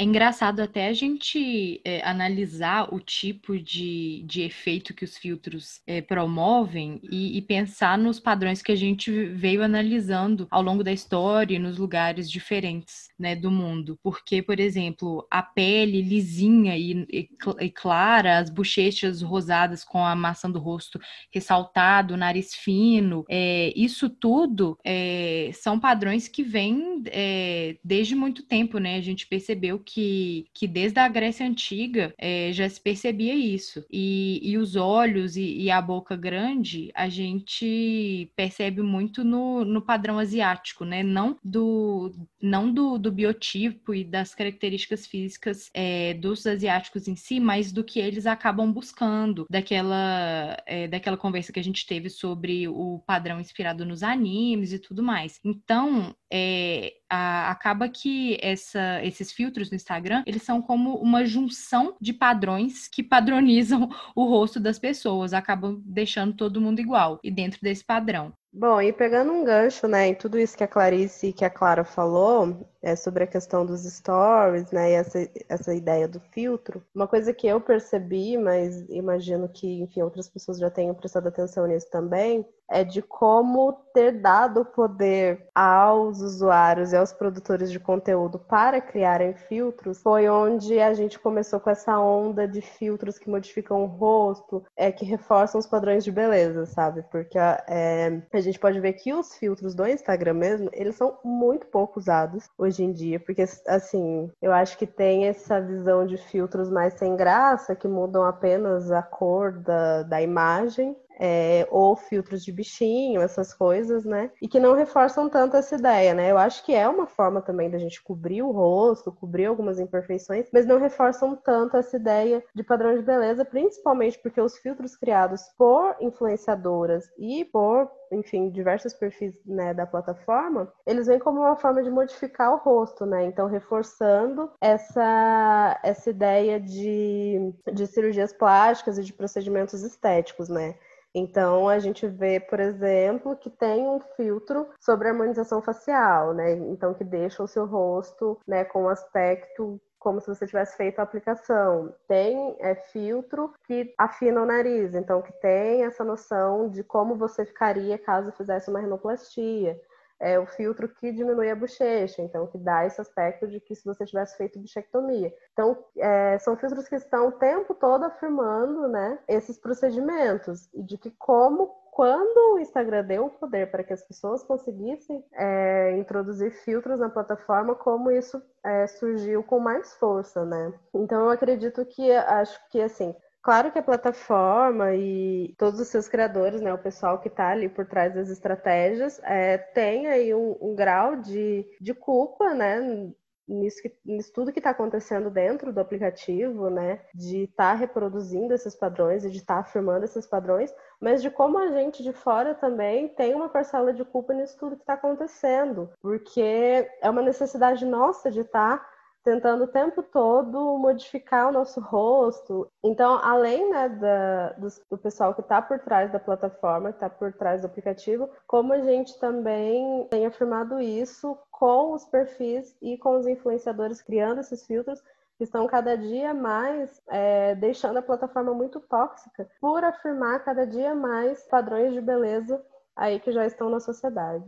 É engraçado até a gente é, analisar o tipo de, de efeito que os filtros é, promovem e, e, pensar nos padrões que a gente veio analisando ao longo da história e nos lugares diferentes né, do mundo. Porque, por exemplo, a pele lisinha e, e, e clara, as bochechas rosadas com a maçã do rosto ressaltado, nariz fino, é, isso tudo é, são padrões que vêm é, desde muito tempo, né? A gente percebeu que, que desde a Grécia Antiga é, já se percebia isso. E, e os olhos e, e, a boca grande, a gente percebe muito no, no padrão asiático, né? Não do, não do, do biotipo e das características físicas é, dos asiáticos em si, mas do que eles acabam buscando, daquela, é, daquela conversa que a gente teve sobre o padrão inspirado nos animes e tudo mais. Então, é, acaba que essa, esses filtros no Instagram, eles são como uma junção de padrões que padronizam o rosto das pessoas, acabam deixando todo mundo igual e dentro desse padrão. Bom, e pegando um gancho, né, em tudo isso que a Clarice e que a Clara falou, é sobre a questão dos stories, né, e essa, essa ideia do filtro, uma coisa que eu percebi, mas imagino que, enfim, outras pessoas já tenham prestado atenção nisso também, é de como ter dado poder aos usuários e aos produtores de conteúdo para criarem filtros foi onde a gente começou com essa onda de filtros que modificam o rosto, é, que reforçam os padrões de beleza, sabe? Porque é, a gente pode ver que os filtros do Instagram mesmo, eles são muito pouco usados hoje em dia, porque assim, eu acho que tem essa visão de filtros mais sem graça, que mudam apenas a cor da, da imagem, é, ou filtros de bichinho, essas coisas, né? E que não reforçam tanto essa ideia, né? Eu acho que é uma forma também da gente cobrir o rosto, cobrir algumas imperfeições, mas não reforçam tanto essa ideia de padrão de beleza, principalmente porque os filtros criados por influenciadoras e por enfim, diversos perfis né, da plataforma, eles vêm como uma forma de modificar o rosto, né? Então, reforçando essa, essa ideia de, de cirurgias plásticas e de procedimentos estéticos, né? Então, a gente vê, por exemplo, que tem um filtro sobre harmonização facial, né? Então, que deixa o seu rosto né, com um aspecto como se você tivesse feito a aplicação. Tem é, filtro que afina o nariz, então que tem essa noção de como você ficaria caso fizesse uma rinoplastia é o filtro que diminui a bochecha, então que dá esse aspecto de que se você tivesse feito bichectomia. Então, é, são filtros que estão o tempo todo afirmando né, esses procedimentos e de que como quando o Instagram deu o poder para que as pessoas conseguissem é, introduzir filtros na plataforma, como isso é, surgiu com mais força, né? Então eu acredito que acho que assim Claro que a plataforma e todos os seus criadores, né, o pessoal que está ali por trás das estratégias, é, tem aí um, um grau de, de culpa, né, nisso, que, nisso tudo que está acontecendo dentro do aplicativo, né? De estar tá reproduzindo esses padrões e de estar tá afirmando esses padrões, mas de como a gente de fora também tem uma parcela de culpa nisso tudo que está acontecendo, porque é uma necessidade nossa de estar tá tentando o tempo todo modificar o nosso rosto. Então, além né, da, do, do, pessoal que está por trás da plataforma, que está por trás do aplicativo, como a gente também tem afirmado isso com os perfis e com os influenciadores criando esses filtros que estão cada dia mais é, deixando a plataforma muito tóxica por afirmar cada dia mais padrões de beleza aí que já estão na sociedade.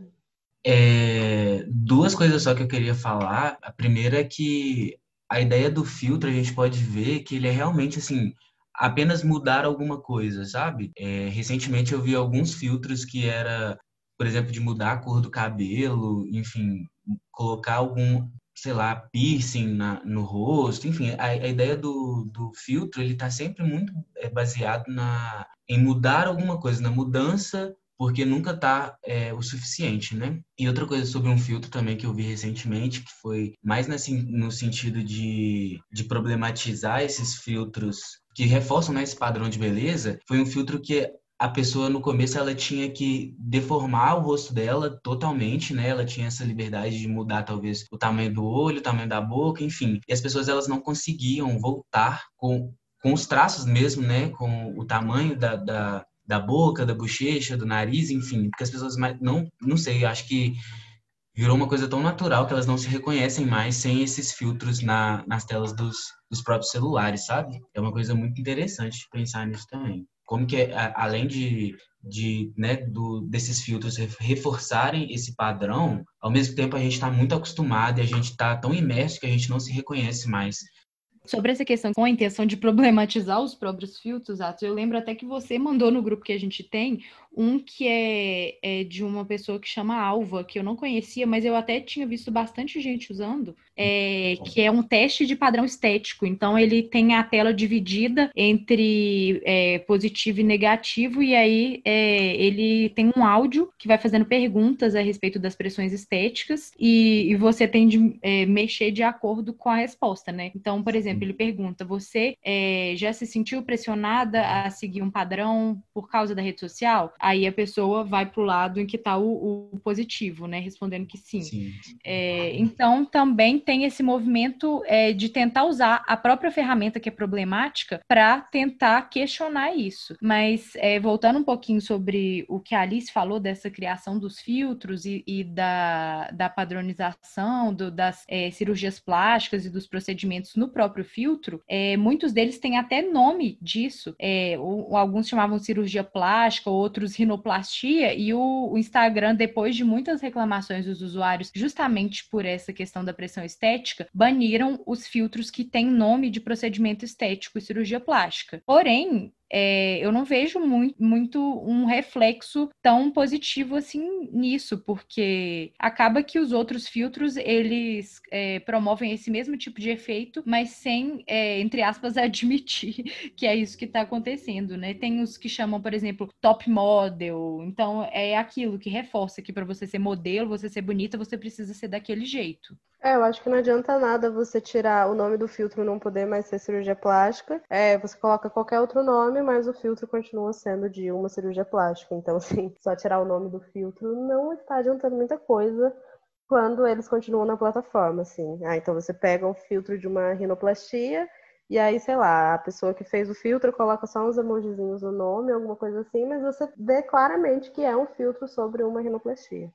É, duas coisas só que eu queria falar. A primeira é que a ideia do filtro a gente pode ver que ele é realmente assim apenas mudar alguma coisa, sabe? É, recentemente eu vi alguns filtros que era, por exemplo, de mudar a cor do cabelo, enfim, colocar algum, sei lá, piercing na, no rosto, enfim, a, a ideia do, do filtro ele está sempre muito é, baseado na em mudar alguma coisa, na mudança porque nunca tá é, o suficiente, né? E outra coisa sobre um filtro também que eu vi recentemente, que foi mais nesse, no sentido de, de problematizar esses filtros que reforçam né, esse padrão de beleza, foi um filtro que a pessoa no começo ela tinha que deformar o rosto dela totalmente, né? Ela tinha essa liberdade de mudar talvez o tamanho do olho, o tamanho da boca, enfim. E as pessoas elas não conseguiam voltar com, com os traços mesmo, né? Com o tamanho da, da da boca, da bochecha, do nariz, enfim, porque as pessoas mais, não, não sei, acho que virou uma coisa tão natural que elas não se reconhecem mais sem esses filtros na, nas telas dos, dos próprios celulares, sabe? É uma coisa muito interessante pensar nisso também. Como que, além de, de né, do, desses filtros reforçarem esse padrão, ao mesmo tempo a gente está muito acostumado e a gente está tão imerso que a gente não se reconhece mais Sobre essa questão com a intenção de problematizar os próprios filtros, Atos, eu lembro até que você mandou no grupo que a gente tem um que é, é, de uma pessoa que chama Alva, que eu não conhecia, mas eu até tinha visto bastante gente usando, é, que é um teste de padrão estético. Então, ele tem a tela dividida entre é, positivo e negativo, e aí é, ele tem um áudio que vai fazendo perguntas a respeito das pressões estéticas, e, e você tem de é, mexer de acordo com a resposta, né? Então, por exemplo, ele pergunta: você é, já se sentiu pressionada a seguir um padrão por causa da rede social? Aí a pessoa vai para o lado em que está o, o, positivo, né? Respondendo que sim. sim. É, então, também tem esse movimento é, de tentar usar a própria ferramenta que é problemática para tentar questionar isso. Mas, é, voltando um pouquinho sobre o que a Alice falou dessa criação dos filtros e, e da, da padronização, do, das é, cirurgias plásticas e dos procedimentos no próprio filtro, é, muitos deles têm até nome disso. É, alguns chamavam cirurgia plástica, outros rinoplastia, e o, o Instagram, depois de muitas reclamações dos usuários, justamente por essa questão da pressão estética, baniram os filtros que têm nome de procedimento estético e cirurgia plástica. Porém, é, eu não vejo muito, muito um reflexo tão positivo assim nisso, porque acaba que os outros filtros eles é, promovem esse mesmo tipo de efeito, mas sem, é, entre aspas, admitir que é isso que está acontecendo, né? Tem os que chamam, por exemplo, top model, então é aquilo que reforça que para você ser modelo, você ser bonita, você precisa ser daquele jeito. É, eu acho que não adianta nada você tirar o nome do filtro não poder mais ser cirurgia plástica. É, você coloca qualquer outro nome, mas o filtro continua sendo de uma cirurgia plástica. Então, assim, só tirar o nome do filtro não está adiantando muita coisa quando eles continuam na plataforma, assim. Ah, então você pega um filtro de uma rinoplastia e aí, sei lá, a pessoa que fez o filtro coloca só uns emojizinhos no nome, alguma coisa assim, mas você vê claramente que é um filtro sobre uma rinoplastia.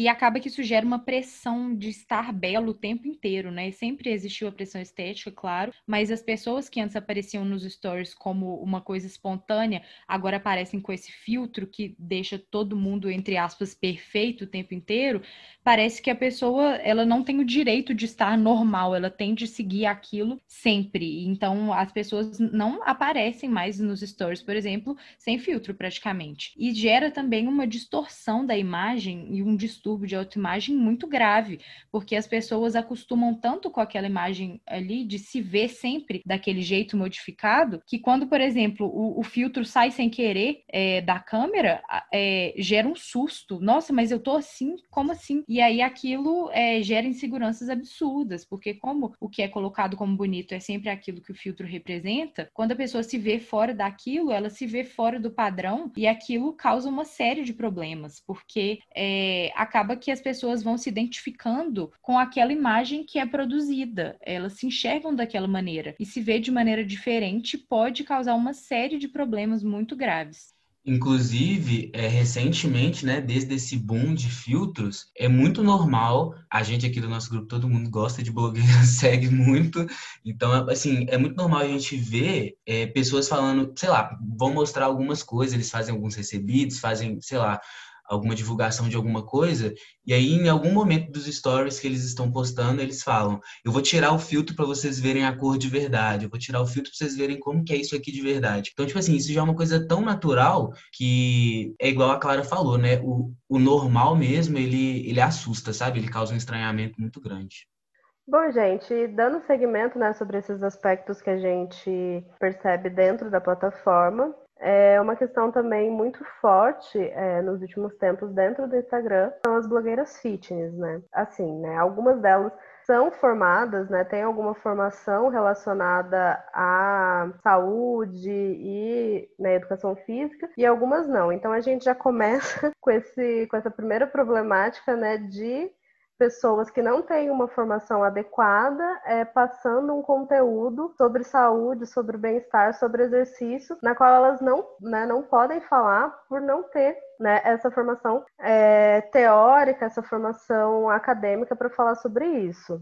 E acaba que isso gera uma pressão de estar belo o tempo inteiro, né? Sempre existiu a pressão estética, claro, mas as pessoas que antes apareciam nos stories como uma coisa espontânea, agora aparecem com esse filtro que deixa todo mundo, entre aspas, perfeito o tempo inteiro. Parece que a pessoa, ela não tem o direito de estar normal, ela tem de seguir aquilo sempre. Então, as pessoas não aparecem mais nos stories, por exemplo, sem filtro praticamente. E gera também uma distorção da imagem e um distúrbio distúrbio de autoimagem muito grave, porque as pessoas acostumam tanto com aquela imagem ali de se ver sempre daquele jeito modificado, que quando, por exemplo, o, o filtro sai sem querer é, da câmera, é, gera um susto. Nossa, mas eu tô assim? Como assim? E aí aquilo é, gera inseguranças absurdas, porque como o que é colocado como bonito é sempre aquilo que o filtro representa, quando a pessoa se vê fora daquilo, ela se vê fora do padrão e aquilo causa uma série de problemas, porque é, acaba acaba que as pessoas vão se identificando com aquela imagem que é produzida. Elas se enxergam daquela maneira. E se vê de maneira diferente pode causar uma série de problemas muito graves. Inclusive, é, recentemente, né, desde esse boom de filtros, é muito normal, a gente aqui do nosso grupo, todo mundo gosta de blogueira, segue muito, então, assim, é muito normal a gente ver é, pessoas falando, sei lá, vão mostrar algumas coisas, eles fazem alguns recebidos, fazem, sei lá, alguma divulgação de alguma coisa, e aí em algum momento dos stories que eles estão postando, eles falam: "Eu vou tirar o filtro para vocês verem a cor de verdade, eu vou tirar o filtro para vocês verem como que é isso aqui de verdade". Então, tipo assim, isso já é uma coisa tão natural que é igual a Clara falou, né? O, o normal mesmo, ele ele assusta, sabe? Ele causa um estranhamento muito grande. Bom, gente, dando seguimento né, sobre esses aspectos que a gente percebe dentro da plataforma, é uma questão também muito forte é, nos últimos tempos dentro do Instagram são as blogueiras fitness, né? Assim, né? Algumas delas são formadas, né? Tem alguma formação relacionada à saúde e na né, educação física e algumas não. Então a gente já começa com esse com essa primeira problemática, né? De pessoas que não têm uma formação adequada é, passando um conteúdo sobre saúde, sobre bem-estar, sobre exercício, na qual elas não, né, não podem falar por não ter né, essa formação é, teórica, essa formação acadêmica para falar sobre isso.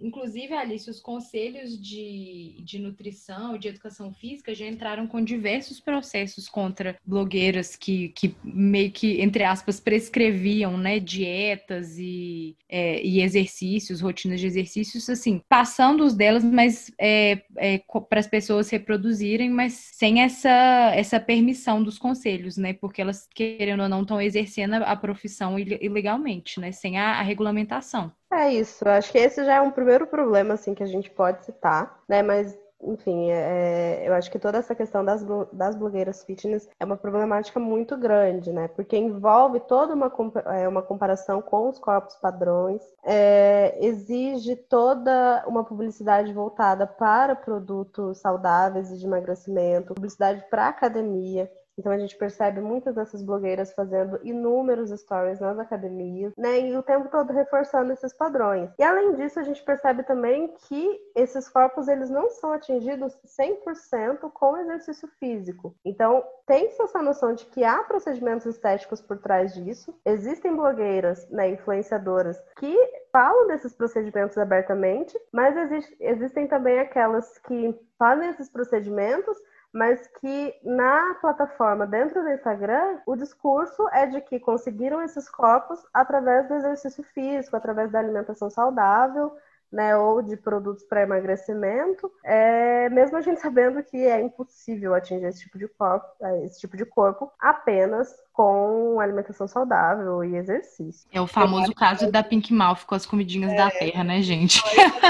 Inclusive, Alice, os conselhos de, de nutrição, de educação física já entraram com diversos processos contra blogueiras que, que meio que, entre aspas, prescreviam né, dietas e, é, e exercícios, rotinas de exercícios, assim, passando os delas, mas é, é, para as pessoas reproduzirem, mas sem essa, essa permissão dos conselhos, né? Porque elas, querendo ou não, estão exercendo a profissão ilegalmente, né? Sem a, a regulamentação. É isso, acho que esse já é um primeiro problema assim que a gente pode citar, né? Mas enfim, é, eu acho que toda essa questão das, das blogueiras fitness é uma problemática muito grande, né? Porque envolve toda uma, é, uma comparação com os corpos padrões, é, exige toda uma publicidade voltada para produtos saudáveis e de emagrecimento, publicidade para academia. Então a gente percebe muitas dessas blogueiras fazendo inúmeros stories nas academias, né? E o tempo todo reforçando esses padrões. E além disso, a gente percebe também que esses corpos eles não são atingidos 100% com exercício físico. Então, tem-se essa noção de que há procedimentos estéticos por trás disso. Existem blogueiras, né, influenciadoras que falam desses procedimentos abertamente, mas existe, existem também aquelas que fazem esses procedimentos mas que na plataforma dentro do Instagram, o discurso é de que conseguiram esses corpos através do exercício físico, através da alimentação saudável, né, ou de produtos para emagrecimento, é, mesmo a gente sabendo que é impossível atingir esse tipo de corpo, esse tipo de corpo apenas com alimentação saudável e exercício. É o famoso caso da Pink Mouth com as comidinhas é. da terra, né, gente?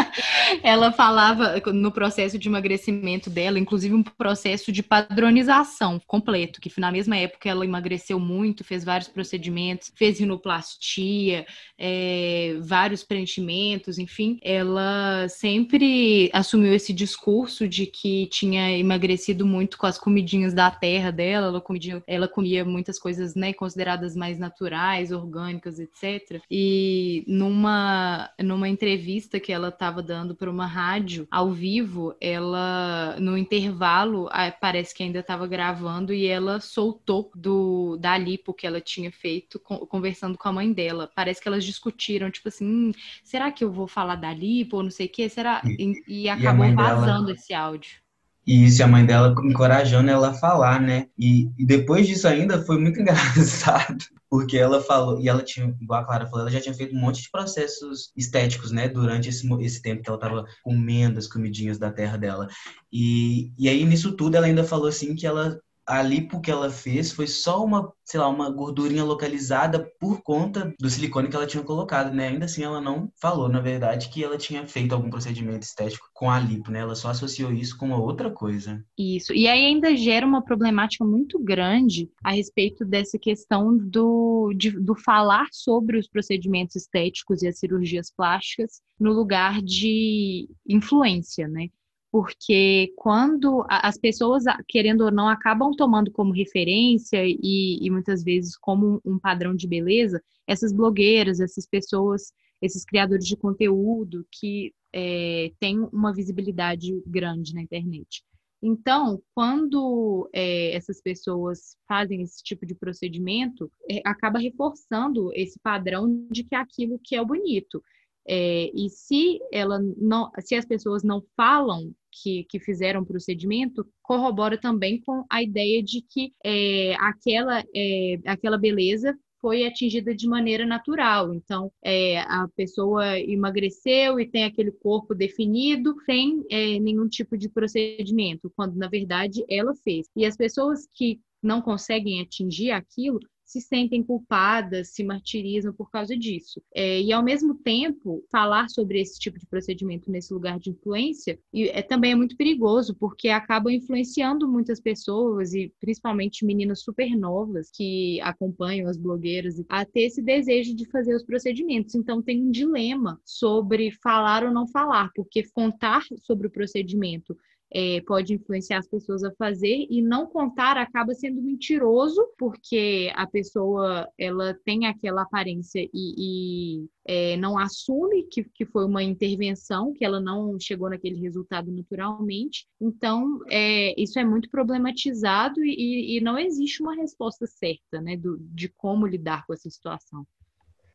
ela falava no processo de emagrecimento dela, inclusive um processo de padronização completo, que na mesma época ela emagreceu muito, fez vários procedimentos, fez rinoplastia, é, vários preenchimentos, enfim, ela sempre assumiu esse discurso de que tinha emagrecido muito com as comidinhas da terra dela, ela ela comia muitas coisas coisas né, consideradas mais naturais, orgânicas, etc. E numa, numa entrevista que ela estava dando para uma rádio ao vivo, ela, no intervalo, parece que ainda estava gravando e ela soltou do, da lipo que ela tinha feito conversando com a mãe dela. Parece que elas discutiram, tipo assim, hum, será que eu vou falar da lipo ou não sei o quê? Será? E, e acabou vazando dela... esse áudio. E isso, a mãe dela encorajando ela a falar, né? E, e depois disso ainda foi muito engraçado, porque ela falou, e ela tinha, igual a Clara falou, ela já tinha feito um monte de processos estéticos, né? Durante esse, esse tempo que ela estava comendo as comidinhas da terra dela. E, e aí, nisso tudo, ela ainda falou assim que ela a lipo que ela fez foi só uma, sei lá, uma gordurinha localizada por conta do silicone que ela tinha colocado, né? Ainda assim, ela não falou, na verdade, que ela tinha feito algum procedimento estético com a lipo, né? Ela só associou isso com uma outra coisa. Isso. E aí ainda gera uma problemática muito grande a respeito dessa questão do, de, do falar sobre os procedimentos estéticos e as cirurgias plásticas no lugar de influência, né? Porque quando as pessoas, querendo ou não, acabam tomando como referência e, e, muitas vezes como um padrão de beleza, essas blogueiras, essas pessoas, esses criadores de conteúdo que é, têm uma visibilidade grande na internet. Então, quando é, essas pessoas fazem esse tipo de procedimento, é, acaba reforçando esse padrão de que é aquilo que é o bonito. É, e se ela não, se as pessoas não falam que, que fizeram o procedimento, corrobora também com a ideia de que é, aquela, é, aquela beleza foi atingida de maneira natural. Então, é, a pessoa emagreceu e tem aquele corpo definido sem é, nenhum tipo de procedimento, quando na verdade ela fez. E as pessoas que não conseguem atingir aquilo se sentem culpadas, se martirizam por causa disso. É, e, ao mesmo tempo, falar sobre esse tipo de procedimento nesse lugar de influência é, também é muito perigoso, porque acaba influenciando muitas pessoas, e principalmente meninas super novas que acompanham as blogueiras, a ter esse desejo de fazer os procedimentos. Então, tem um dilema sobre falar ou não falar, porque contar sobre o procedimento é, pode influenciar as pessoas a fazer e não contar acaba sendo mentiroso porque a pessoa ela tem aquela aparência e, e é, não assume que, que foi uma intervenção que ela não chegou naquele resultado naturalmente. Então é, isso é muito problematizado e, e, não existe uma resposta certa né do, de como lidar com essa situação.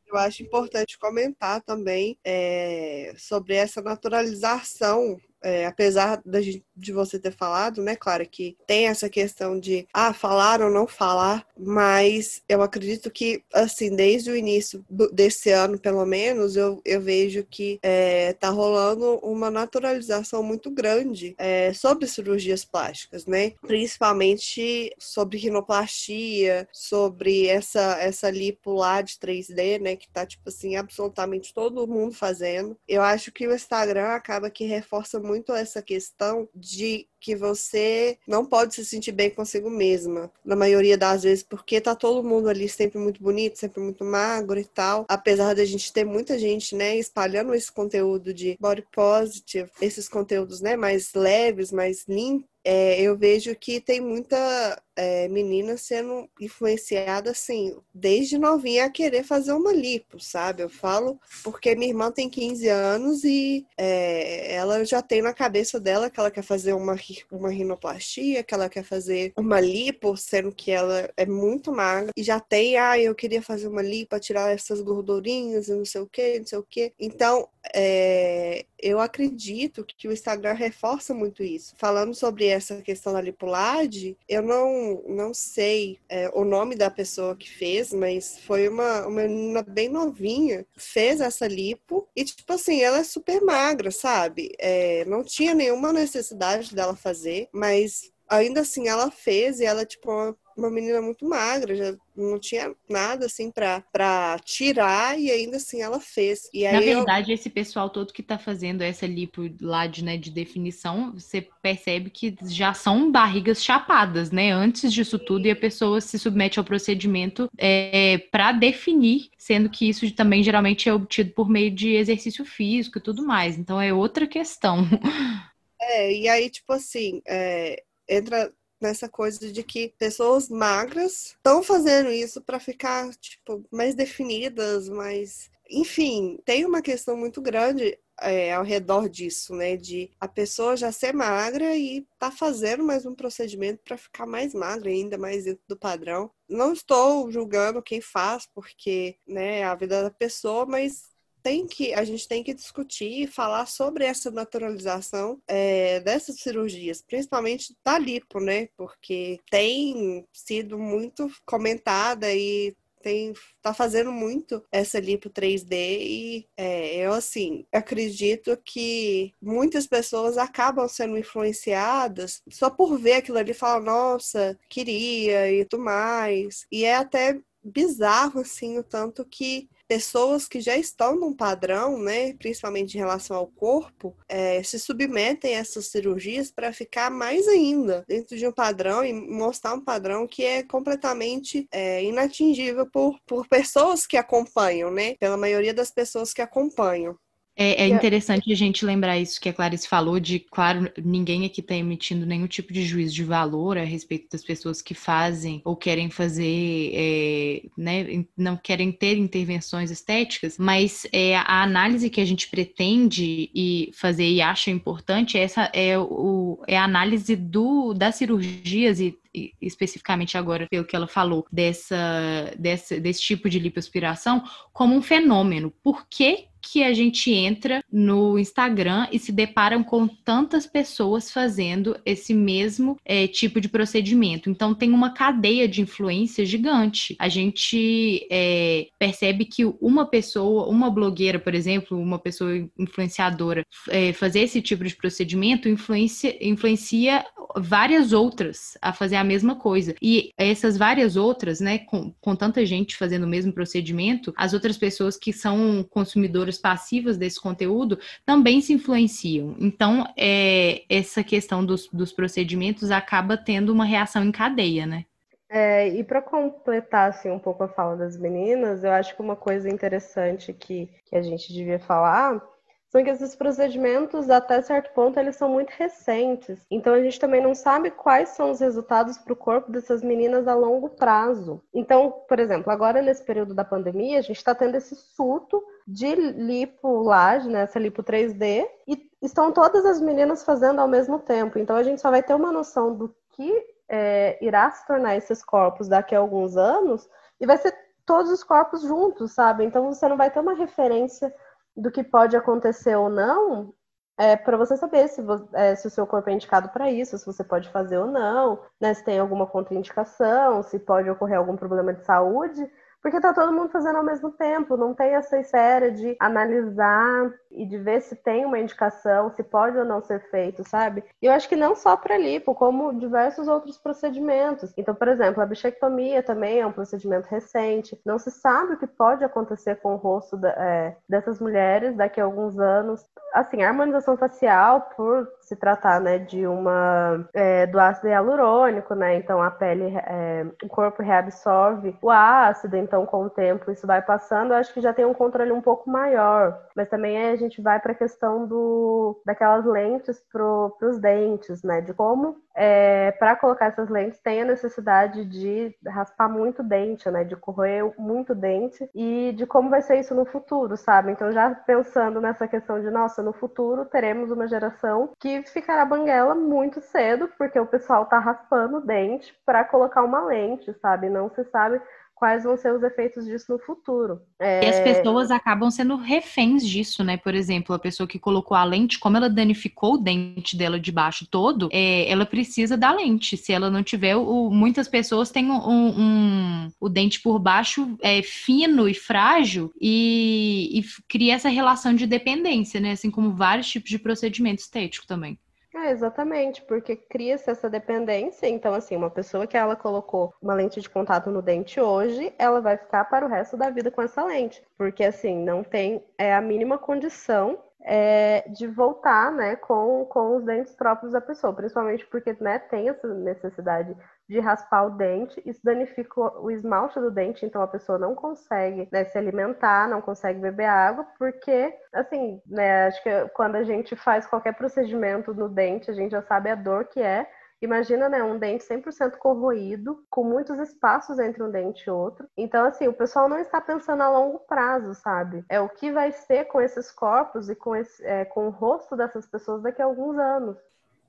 Eu acho importante comentar também é, sobre essa naturalização é, apesar de, de você ter falado, né, Clara, que tem essa questão de ah, falar ou não falar, mas eu acredito que, assim, desde o início desse ano, pelo menos, eu, eu vejo que é, tá rolando uma naturalização muito grande é, sobre cirurgias plásticas, né? Principalmente sobre rinoplastia, sobre essa, essa lipo lá de 3D, né, que tá, tipo assim, absolutamente todo mundo fazendo. Eu acho que o Instagram acaba que reforça muito muito essa questão de que você não pode se sentir bem consigo mesma, na maioria das vezes, porque tá todo mundo ali sempre muito bonito, sempre muito magro e tal. Apesar da gente ter muita gente, né, espalhando esse conteúdo de body positive, esses conteúdos, né, mais leves, mais limpos, é, eu vejo que tem muita é, menina sendo influenciada assim, desde novinha a querer fazer uma lipo, sabe? Eu falo porque minha irmã tem 15 anos e é, ela já tem na cabeça dela que ela quer fazer uma, uma rinoplastia, que ela quer fazer uma lipo, sendo que ela é muito magra, e já tem, ah, eu queria fazer uma lipo tirar essas gordurinhas e não sei o que, não sei o que. Então, é, eu acredito que o Instagram reforça muito isso. Falando sobre essa questão da lipulade, eu não, não sei é, o nome da pessoa que fez, mas foi uma, uma menina bem novinha, fez essa lipo e, tipo assim, ela é super magra, sabe? É, não tinha nenhuma necessidade dela fazer, mas ainda assim ela fez e ela, tipo, uma uma menina muito magra, já não tinha nada assim pra, pra tirar e ainda assim ela fez. E Na verdade, eu... esse pessoal todo que tá fazendo essa lipo lá de, né, de definição, você percebe que já são barrigas chapadas, né? Antes disso tudo, e a pessoa se submete ao procedimento é, para definir, sendo que isso também geralmente é obtido por meio de exercício físico e tudo mais. Então é outra questão. É, e aí, tipo assim, é, entra nessa coisa de que pessoas magras estão fazendo isso para ficar tipo mais definidas, mais enfim, tem uma questão muito grande é, ao redor disso, né? De a pessoa já ser magra e tá fazendo mais um procedimento para ficar mais magra, ainda mais dentro do padrão. Não estou julgando quem faz, porque né, é a vida da pessoa, mas tem que, a gente tem que discutir e falar sobre essa naturalização é, dessas cirurgias, principalmente da lipo, né? Porque tem sido muito comentada e tem tá fazendo muito essa lipo 3D e é, eu assim acredito que muitas pessoas acabam sendo influenciadas só por ver aquilo ali e falar nossa queria e tudo mais e é até bizarro assim o tanto que pessoas que já estão num padrão, né, principalmente em relação ao corpo, é, se submetem a essas cirurgias para ficar mais ainda dentro de um padrão e mostrar um padrão que é completamente é, inatingível por, por pessoas que acompanham, né, pela maioria das pessoas que acompanham. É, é, interessante a gente lembrar isso que a Clarice falou, de, claro, ninguém aqui está emitindo nenhum tipo de juízo de valor a respeito das pessoas que fazem ou querem fazer, é, né, não querem ter intervenções estéticas, mas é, a análise que a gente pretende e fazer e acha importante essa é, o, é a análise do, das cirurgias e especificamente agora pelo que ela falou, dessa, dessa, desse tipo de lipoaspiração, como um fenômeno. Por que que a gente entra no Instagram e se deparam com tantas pessoas fazendo esse mesmo é, tipo de procedimento. Então tem uma cadeia de influência gigante. A gente é, percebe que uma pessoa, uma blogueira, por exemplo, uma pessoa influenciadora, é, fazer esse tipo de procedimento influencia, influencia várias outras a fazer a mesma coisa. E essas várias outras, né, com, com tanta gente fazendo o mesmo procedimento, as outras pessoas que são consumidoras passivas desse conteúdo também se influenciam. Então, é, essa questão dos, dos procedimentos acaba tendo uma reação em cadeia, né? É, e para completar assim, um pouco a fala das meninas, eu acho que uma coisa interessante que, que a gente devia falar são que esses procedimentos, até certo ponto, eles são muito recentes. Então, a gente também não sabe quais são os resultados para o corpo dessas meninas a longo prazo. Então, por exemplo, agora nesse período da pandemia, a gente está tendo esse surto de lipolagem, né, essa lipo 3D, e estão todas as meninas fazendo ao mesmo tempo. Então, a gente só vai ter uma noção do que é, irá se tornar esses corpos daqui a alguns anos, e vai ser todos os corpos juntos, sabe? Então você não vai ter uma referência do que pode acontecer ou não, é, para você saber se, é, se, o seu corpo é indicado para isso, se você pode fazer ou não, né, se tem alguma contraindicação, se pode ocorrer algum problema de saúde. Porque tá todo mundo fazendo ao mesmo tempo, não tem essa esfera de analisar e de ver se tem uma indicação, se pode ou não ser feito, sabe? E eu acho que não só para lipo, como diversos outros procedimentos. Então, por exemplo, a bichectomia também é um procedimento recente. Não se sabe o que pode acontecer com o rosto da, é, dessas mulheres daqui a alguns anos. Assim, a harmonização facial, por se tratar, né, de uma é, do ácido hialurônico, né? Então a pele, é, o corpo reabsorve o ácido, então com o tempo isso vai passando. Eu acho que já tem um controle um pouco maior. Mas também a gente vai para a questão do daquelas lentes para os dentes, né? De como é, para colocar essas lentes tem a necessidade de raspar muito dente, né? De corroer muito dente e de como vai ser isso no futuro, sabe? Então já pensando nessa questão de nossa, no futuro teremos uma geração que ficará banguela muito cedo, porque o pessoal tá raspando dente para colocar uma lente, sabe? Não se sabe quais vão ser os efeitos disso no futuro. É... E as pessoas acabam sendo reféns disso, né? Por exemplo, a pessoa que colocou a lente, como ela danificou o dente dela de baixo todo, é, ela precisa da lente. Se ela não tiver, o, muitas pessoas têm um, um, o dente por baixo é, fino e frágil e, e cria essa relação de dependência, né? Assim como vários tipos de procedimento estético também. É, exatamente, porque cria-se essa dependência. Então, assim, uma pessoa que ela colocou uma lente de contato no dente hoje, ela vai ficar para o resto da vida com essa lente. Porque, assim, não tem é, a mínima condição é, de voltar né, com, com os dentes próprios da pessoa, principalmente porque né, tem essa necessidade de raspar o dente, isso danifica o esmalte do dente, então a pessoa não consegue né, se alimentar, não consegue beber água, porque, assim, né, acho que quando a gente faz qualquer procedimento no dente, a gente já sabe a dor que é, Imagina, né, um dente 100% corroído, com muitos espaços entre um dente e outro. Então, assim, o pessoal não está pensando a longo prazo, sabe? É o que vai ser com esses corpos e com, esse, é, com o rosto dessas pessoas daqui a alguns anos.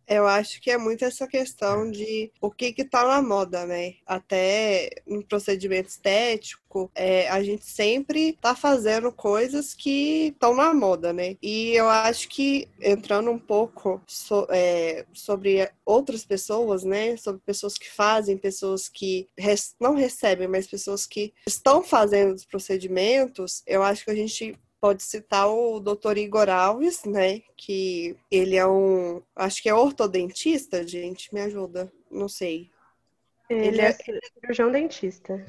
Eu acho que é muito essa questão de o que que tá na moda, né? Até no procedimento estético, é, a gente sempre tá fazendo coisas que estão na moda, né? E eu acho que entrando um pouco so, é, sobre outras pessoas, né? Sobre pessoas que fazem, pessoas que res, não recebem, mas pessoas que estão fazendo os procedimentos, eu acho que a gente pode citar o doutor Igor Alves, né? Que ele é um. Acho que é ortodentista, gente. Me ajuda. Não sei. Ele, ele é, é cirurgião dentista.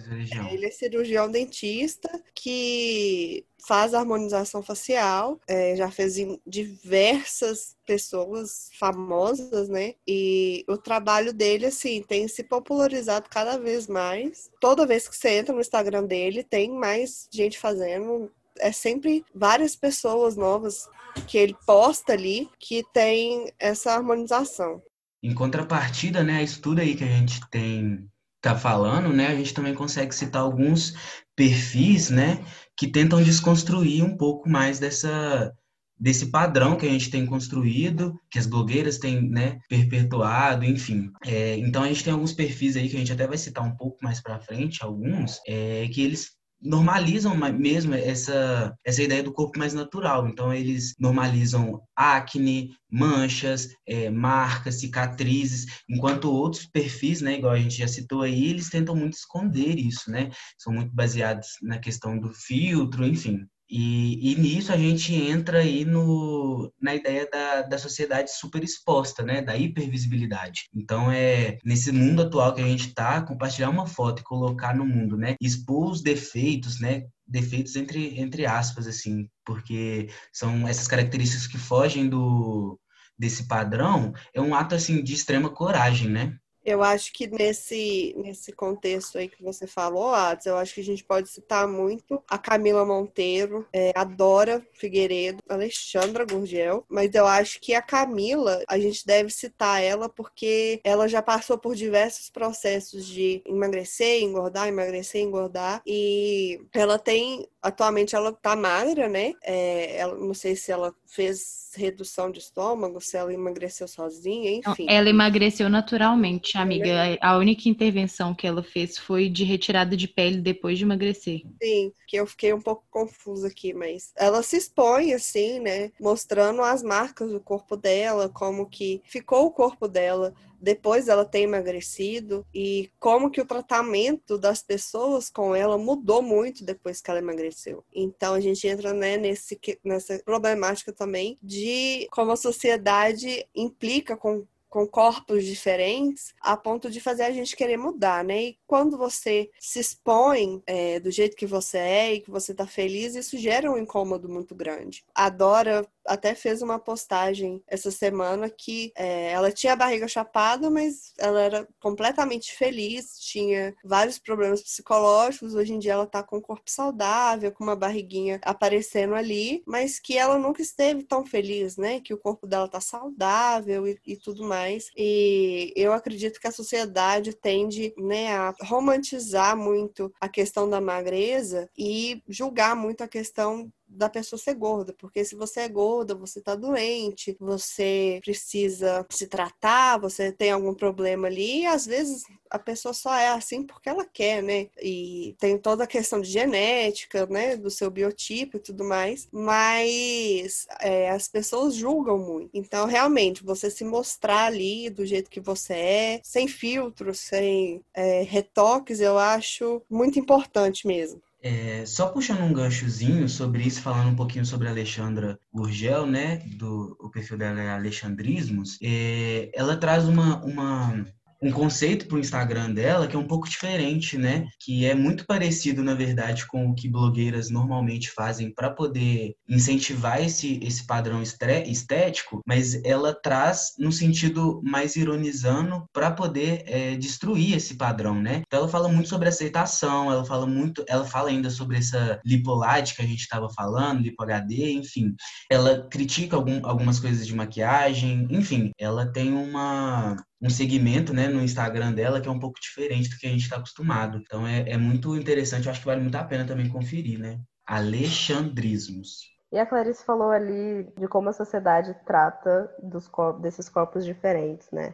Ele é cirurgião dentista que faz harmonização facial, é, já fez em diversas pessoas famosas, né? E o trabalho dele, assim, tem se popularizado cada vez mais. Toda vez que você entra no Instagram dele, tem mais gente fazendo é sempre várias pessoas novas que ele posta ali que tem essa harmonização. Em contrapartida, né, a estudo aí que a gente tem tá falando, né, a gente também consegue citar alguns perfis, né, que tentam desconstruir um pouco mais dessa desse padrão que a gente tem construído, que as blogueiras têm, né, perpetuado, enfim. É, então a gente tem alguns perfis aí que a gente até vai citar um pouco mais para frente, alguns, é, que eles normalizam mesmo essa, essa ideia do corpo mais natural. Então, eles normalizam acne, manchas, é, marcas, cicatrizes, enquanto outros perfis, né, igual a gente já citou aí, eles tentam muito esconder isso, né? São muito baseados na questão do filtro, enfim. E, e, nisso a gente entra aí no, na ideia da, da sociedade super exposta, né? Da hipervisibilidade. Então, é nesse mundo atual que a gente está, compartilhar uma foto e colocar no mundo, né? Expor os defeitos, né? Defeitos entre, entre aspas, assim, porque são essas características que fogem do, desse padrão, é um ato, assim, de extrema coragem, né? Eu acho que nesse, nesse contexto aí que você falou, Atos, eu acho que a gente pode citar muito a Camila Monteiro, é, a Dora Figueiredo, a Alexandra Gurgel, mas eu acho que a Camila, a gente deve citar ela porque ela já passou por diversos processos de emagrecer, engordar, emagrecer, engordar, e ela tem atualmente ela tá magra, né? É, ela, não sei se ela fez redução de estômago, se ela emagreceu sozinha, enfim. Não, ela emagreceu naturalmente, amiga. A única intervenção que ela fez foi de retirada de pele depois de emagrecer. Sim, que eu fiquei um pouco confusa aqui, mas ela se expõe assim, né? Mostrando as marcas do corpo dela, como que ficou o corpo dela depois ela ter emagrecido e como que o tratamento das pessoas com ela mudou muito depois que ela emagreceu. Então a gente entra né, nesse, nessa problemática também de como a sociedade implica com com corpos diferentes, a ponto de fazer a gente querer mudar, né? E quando você se expõe é, do jeito que você é e que você tá feliz, isso gera um incômodo muito grande. A Dora até fez uma postagem essa semana que é, ela tinha a barriga chapada, mas ela era completamente feliz, tinha vários problemas psicológicos. Hoje em dia ela tá com um corpo saudável, com uma barriguinha aparecendo ali, mas que ela nunca esteve tão feliz, né? Que o corpo dela tá saudável e, e tudo mais. E eu acredito que a sociedade tende, né, a romantizar muito a questão da magreza e julgar muito a questão da pessoa ser gorda, porque se você é gorda, você tá doente, você precisa se tratar, você tem algum problema ali, e às vezes a pessoa só é assim porque ela quer, né? E tem toda a questão de genética, né? Do seu biotipo e tudo mais, mas é, as pessoas julgam muito. Então, realmente, você se mostrar ali do jeito que você é, sem filtros, sem é, retoques, eu acho muito importante mesmo. É, só puxando um ganchozinho sobre isso, falando um pouquinho sobre a Alexandra Gurgel, né? Do, o perfil dela é Alexandrismos. É, ela traz uma, uma um conceito para o Instagram dela que é um pouco diferente, né? Que é muito parecido, na verdade, com o que blogueiras normalmente fazem para poder incentivar esse, esse padrão estético, mas ela traz no sentido mais ironizando para poder é, destruir esse padrão, né? Então ela fala muito sobre aceitação, ela fala muito, ela fala ainda sobre essa lipolade que a gente estava falando, lipo HD, enfim. Ela critica algum, algumas coisas de maquiagem, enfim, ela tem uma um segmento né, no Instagram dela que é um pouco diferente do que a gente está acostumado. Então é, é muito interessante, eu acho que vale muito a pena também conferir, né? Alexandrismos. E a Clarice falou ali de como a sociedade trata dos corpos, desses corpos diferentes, né?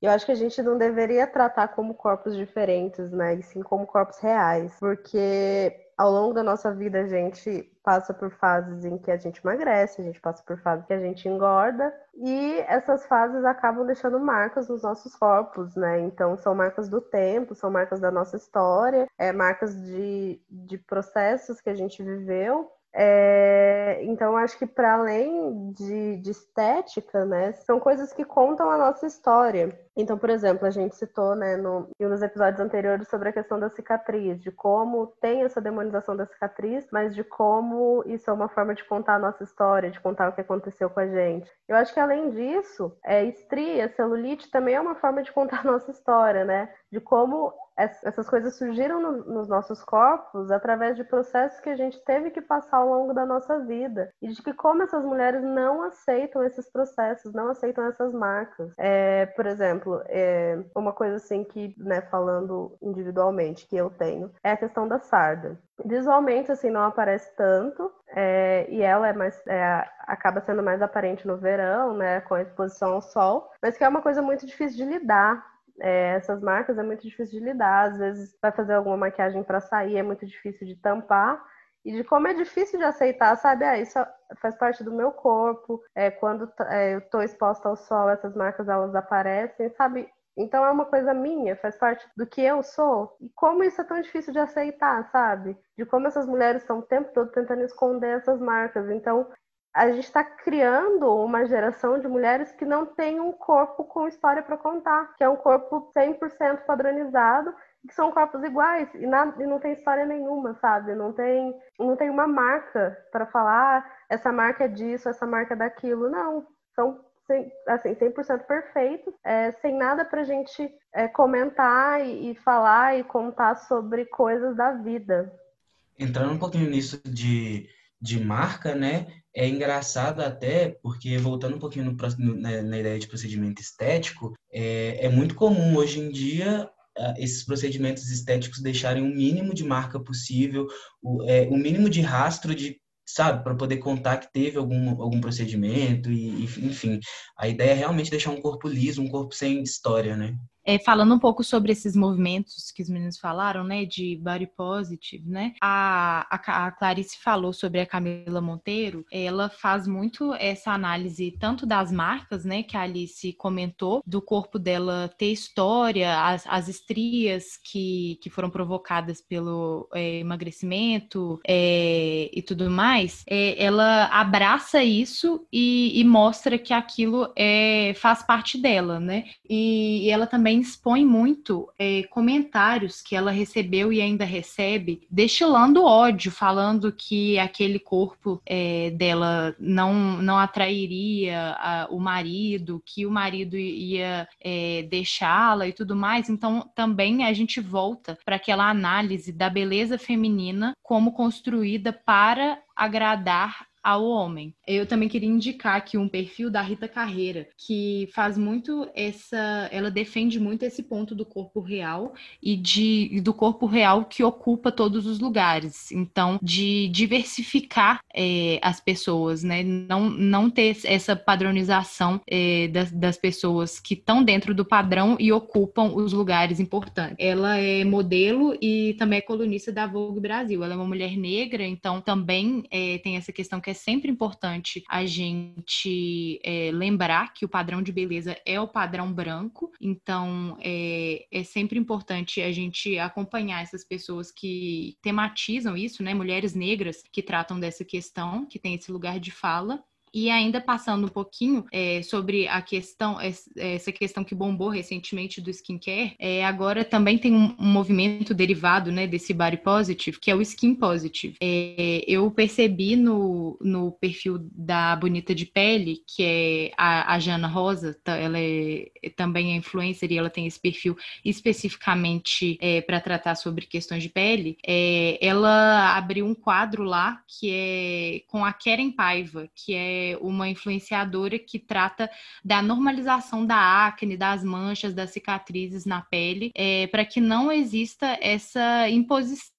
Eu acho que a gente não deveria tratar como corpos diferentes, né? E sim como corpos reais. Porque ao longo da nossa vida a gente passa por fases em que a gente emagrece, a gente passa por fases que a gente engorda, e essas fases acabam deixando marcas nos nossos corpos, né? Então são marcas do tempo, são marcas da nossa história, é, marcas de, de processos que a gente viveu é, então, acho que para além de, de, estética, né, são coisas que contam a nossa história. Então, por exemplo, a gente citou né, no, em um dos episódios anteriores sobre a questão da cicatriz, de como tem essa demonização da cicatriz, mas de como isso é uma forma de contar a nossa história, de contar o que aconteceu com a gente. Eu acho que além disso, é, estria, celulite também é uma forma de contar a nossa história, né? De como essas coisas surgiram no, nos nossos corpos através de processos que a gente teve que passar ao longo da nossa vida e de que como essas mulheres não aceitam esses processos, não aceitam essas marcas. É, por exemplo, é, uma coisa assim que, né, falando individualmente que eu tenho é a questão da sarda. Visualmente, assim, não aparece tanto, é, e ela é mais, é, acaba sendo mais aparente no verão, né, com a exposição ao sol, mas que é uma coisa muito difícil de lidar, é, essas marcas é muito difícil de lidar. Às vezes vai fazer alguma maquiagem para sair, é muito difícil de tampar. E de como é difícil de aceitar, sabe? Ah, isso faz parte do meu corpo. É, quando é, eu estou exposta ao sol, essas marcas elas aparecem, sabe? Então é uma coisa minha, faz parte do que eu sou. E como isso é tão difícil de aceitar, sabe? De como essas mulheres estão o tempo todo tentando esconder essas marcas. Então a gente está criando uma geração de mulheres que não tem um corpo com história para contar, que é um corpo 100% padronizado, que são corpos iguais e, nada, e não tem história nenhuma, sabe? Não tem, não tem uma marca para falar ah, essa marca é disso, essa marca é daquilo. Não, são assim, 100% perfeitos, é, sem nada para a gente é, comentar e, e falar e contar sobre coisas da vida. Entrando um pouquinho nisso de, de marca, né? É engraçado até, porque voltando um pouquinho no, na, na, ideia de procedimento estético, é, é muito comum hoje em dia uh, esses procedimentos estéticos deixarem o mínimo de marca possível, o, é, o mínimo de rastro de sabe, para poder contar que teve algum, algum procedimento e, enfim, a ideia é realmente deixar um corpo liso, um corpo sem história, né? É, falando um pouco sobre esses movimentos que os meninos falaram, né, de body positive, né, a, a, a, Clarice falou sobre a Camila Monteiro, ela faz muito essa análise tanto das marcas, né, que a Alice comentou, do corpo dela ter história, as, as estrias que, que foram provocadas pelo é, emagrecimento é, e tudo mais, é, ela abraça isso e, e, mostra que aquilo é, faz parte dela, né, e, e ela também também expõe muito é, comentários que ela recebeu e ainda recebe, destilando ódio, falando que aquele corpo é, dela não, não atrairia a, o marido, que o marido ia é, deixá-la e tudo mais. Então, também a gente volta para aquela análise da beleza feminina como construída para agradar ao homem. Eu também queria indicar aqui um perfil da Rita Carreira, que faz muito essa. Ela defende muito esse ponto do corpo real e de, do corpo real que ocupa todos os lugares. Então, de diversificar é, as pessoas, né? Não, não ter essa padronização é, das, das pessoas que estão dentro do padrão e ocupam os lugares importantes. Ela é modelo e também é colunista da Vogue Brasil. Ela é uma mulher negra, então também é, tem essa questão que é sempre importante a gente é, lembrar que o padrão de beleza é o padrão branco, então é, é sempre importante a gente acompanhar essas pessoas que tematizam isso, né? Mulheres negras que tratam dessa questão, que tem esse lugar de fala. E ainda passando um pouquinho é, sobre a questão, essa questão que bombou recentemente do skincare, é, agora também tem um, um, movimento derivado né, desse body positive, que é o skin positive. É, eu percebi no, no perfil da Bonita de Pele, que é a, a Jana Rosa, tá, ela é, também é influencer e ela tem esse perfil especificamente é, para tratar sobre questões de pele. É, ela abriu um quadro lá que é com a Keren Paiva, que é uma influenciadora que trata da normalização da acne, das manchas, das cicatrizes na pele, é, para que não exista essa imposição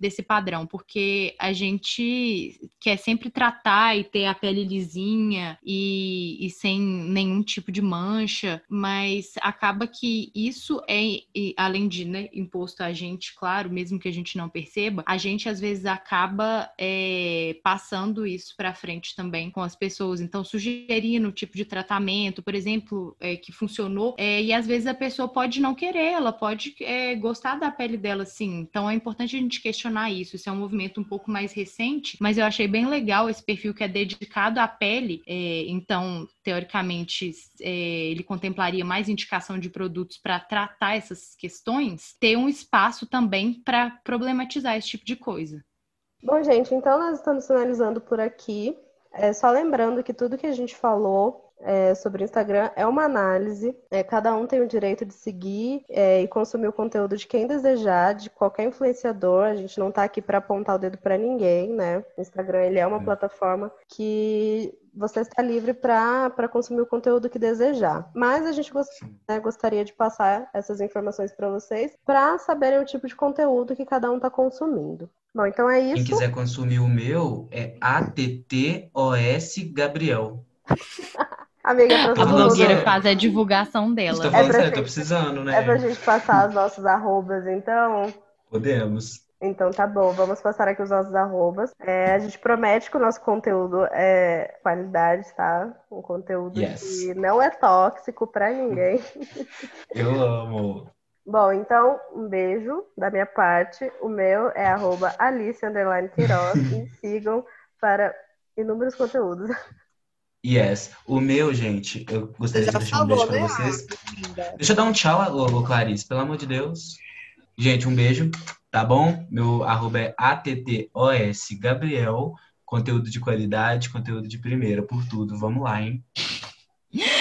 desse padrão, porque a gente quer sempre tratar e ter a pele lisinha e, e sem nenhum tipo de mancha, mas acaba que isso é, além de né, imposto a gente, claro, mesmo que a gente não perceba, a gente às vezes acaba é, passando isso para frente também com as pessoas. Então, sugerindo o tipo de tratamento, por exemplo, é, que funcionou, é, e às vezes a pessoa pode não querer, ela pode é, gostar da pele dela, sim. Então, é importante a gente gente questionar isso. Isso é um movimento um pouco mais recente, mas eu achei bem legal esse perfil que é dedicado à pele. É, então, teoricamente, é, ele contemplaria mais indicação de produtos para tratar essas questões, ter um espaço também para problematizar esse tipo de coisa. Bom, gente, então nós estamos finalizando por aqui. É, só lembrando que tudo que a gente falou é, sobre o Instagram é uma análise. É, cada um tem o direito de seguir é, e consumir o conteúdo de quem desejar, de qualquer influenciador. A gente não está aqui para apontar o dedo para ninguém, né? O Instagram ele é uma plataforma que você está livre para consumir o conteúdo que desejar. Mas a gente gost, né, gostaria de passar essas informações para vocês para saberem o tipo de conteúdo que cada um está consumindo. Bom, então é isso. Quem quiser consumir o meu é ATTOS Gabriel. Amiga, pra todo a blogueira faz a divulgação dela. Estou falando é sério, gente, tô precisando, né? É pra gente passar os nossos arrobas, então. Podemos. Então tá bom, vamos passar aqui os nossos arrobas. É, a gente promete que o nosso conteúdo é qualidade, tá? Um conteúdo yes. que não é tóxico pra ninguém. Eu amo. Bom, então, um beijo da minha parte. O meu é arroba Alice Queiroz e sigam para inúmeros conteúdos. Yes. O meu, gente, eu gostaria de deixar um beijo pra né? vocês. Deixa eu dar um tchau, ô, Clarice, pelo amor de Deus. Gente, um beijo, tá bom? Meu arroba é ATTOS Gabriel. Conteúdo de qualidade, conteúdo de primeira, por tudo. Vamos lá, hein?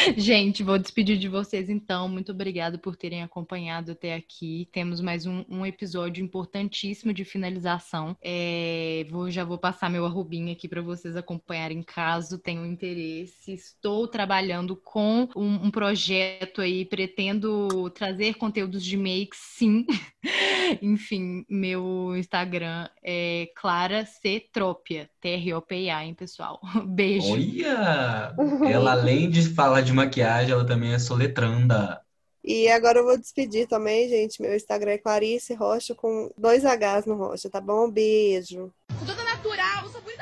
Gente, vou despedir de vocês então. Muito obrigada por terem acompanhado até aqui. Temos mais um, um episódio importantíssimo de finalização. É, vou, já vou passar meu arrobinho aqui para vocês acompanharem caso tenham interesse. Estou trabalhando com um, um projeto aí, pretendo trazer conteúdos de make, sim. Enfim, meu Instagram é Clara C. Trópia, T-R-O-P-A, hein, pessoal? Beijo. Olha! Ela, além de falar de maquiagem, ela também é soletranda. E agora eu vou despedir também, gente. Meu Instagram é Clarice Rocha com dois Hs no Rocha, tá bom? Beijo. Toda natural, sou bonita.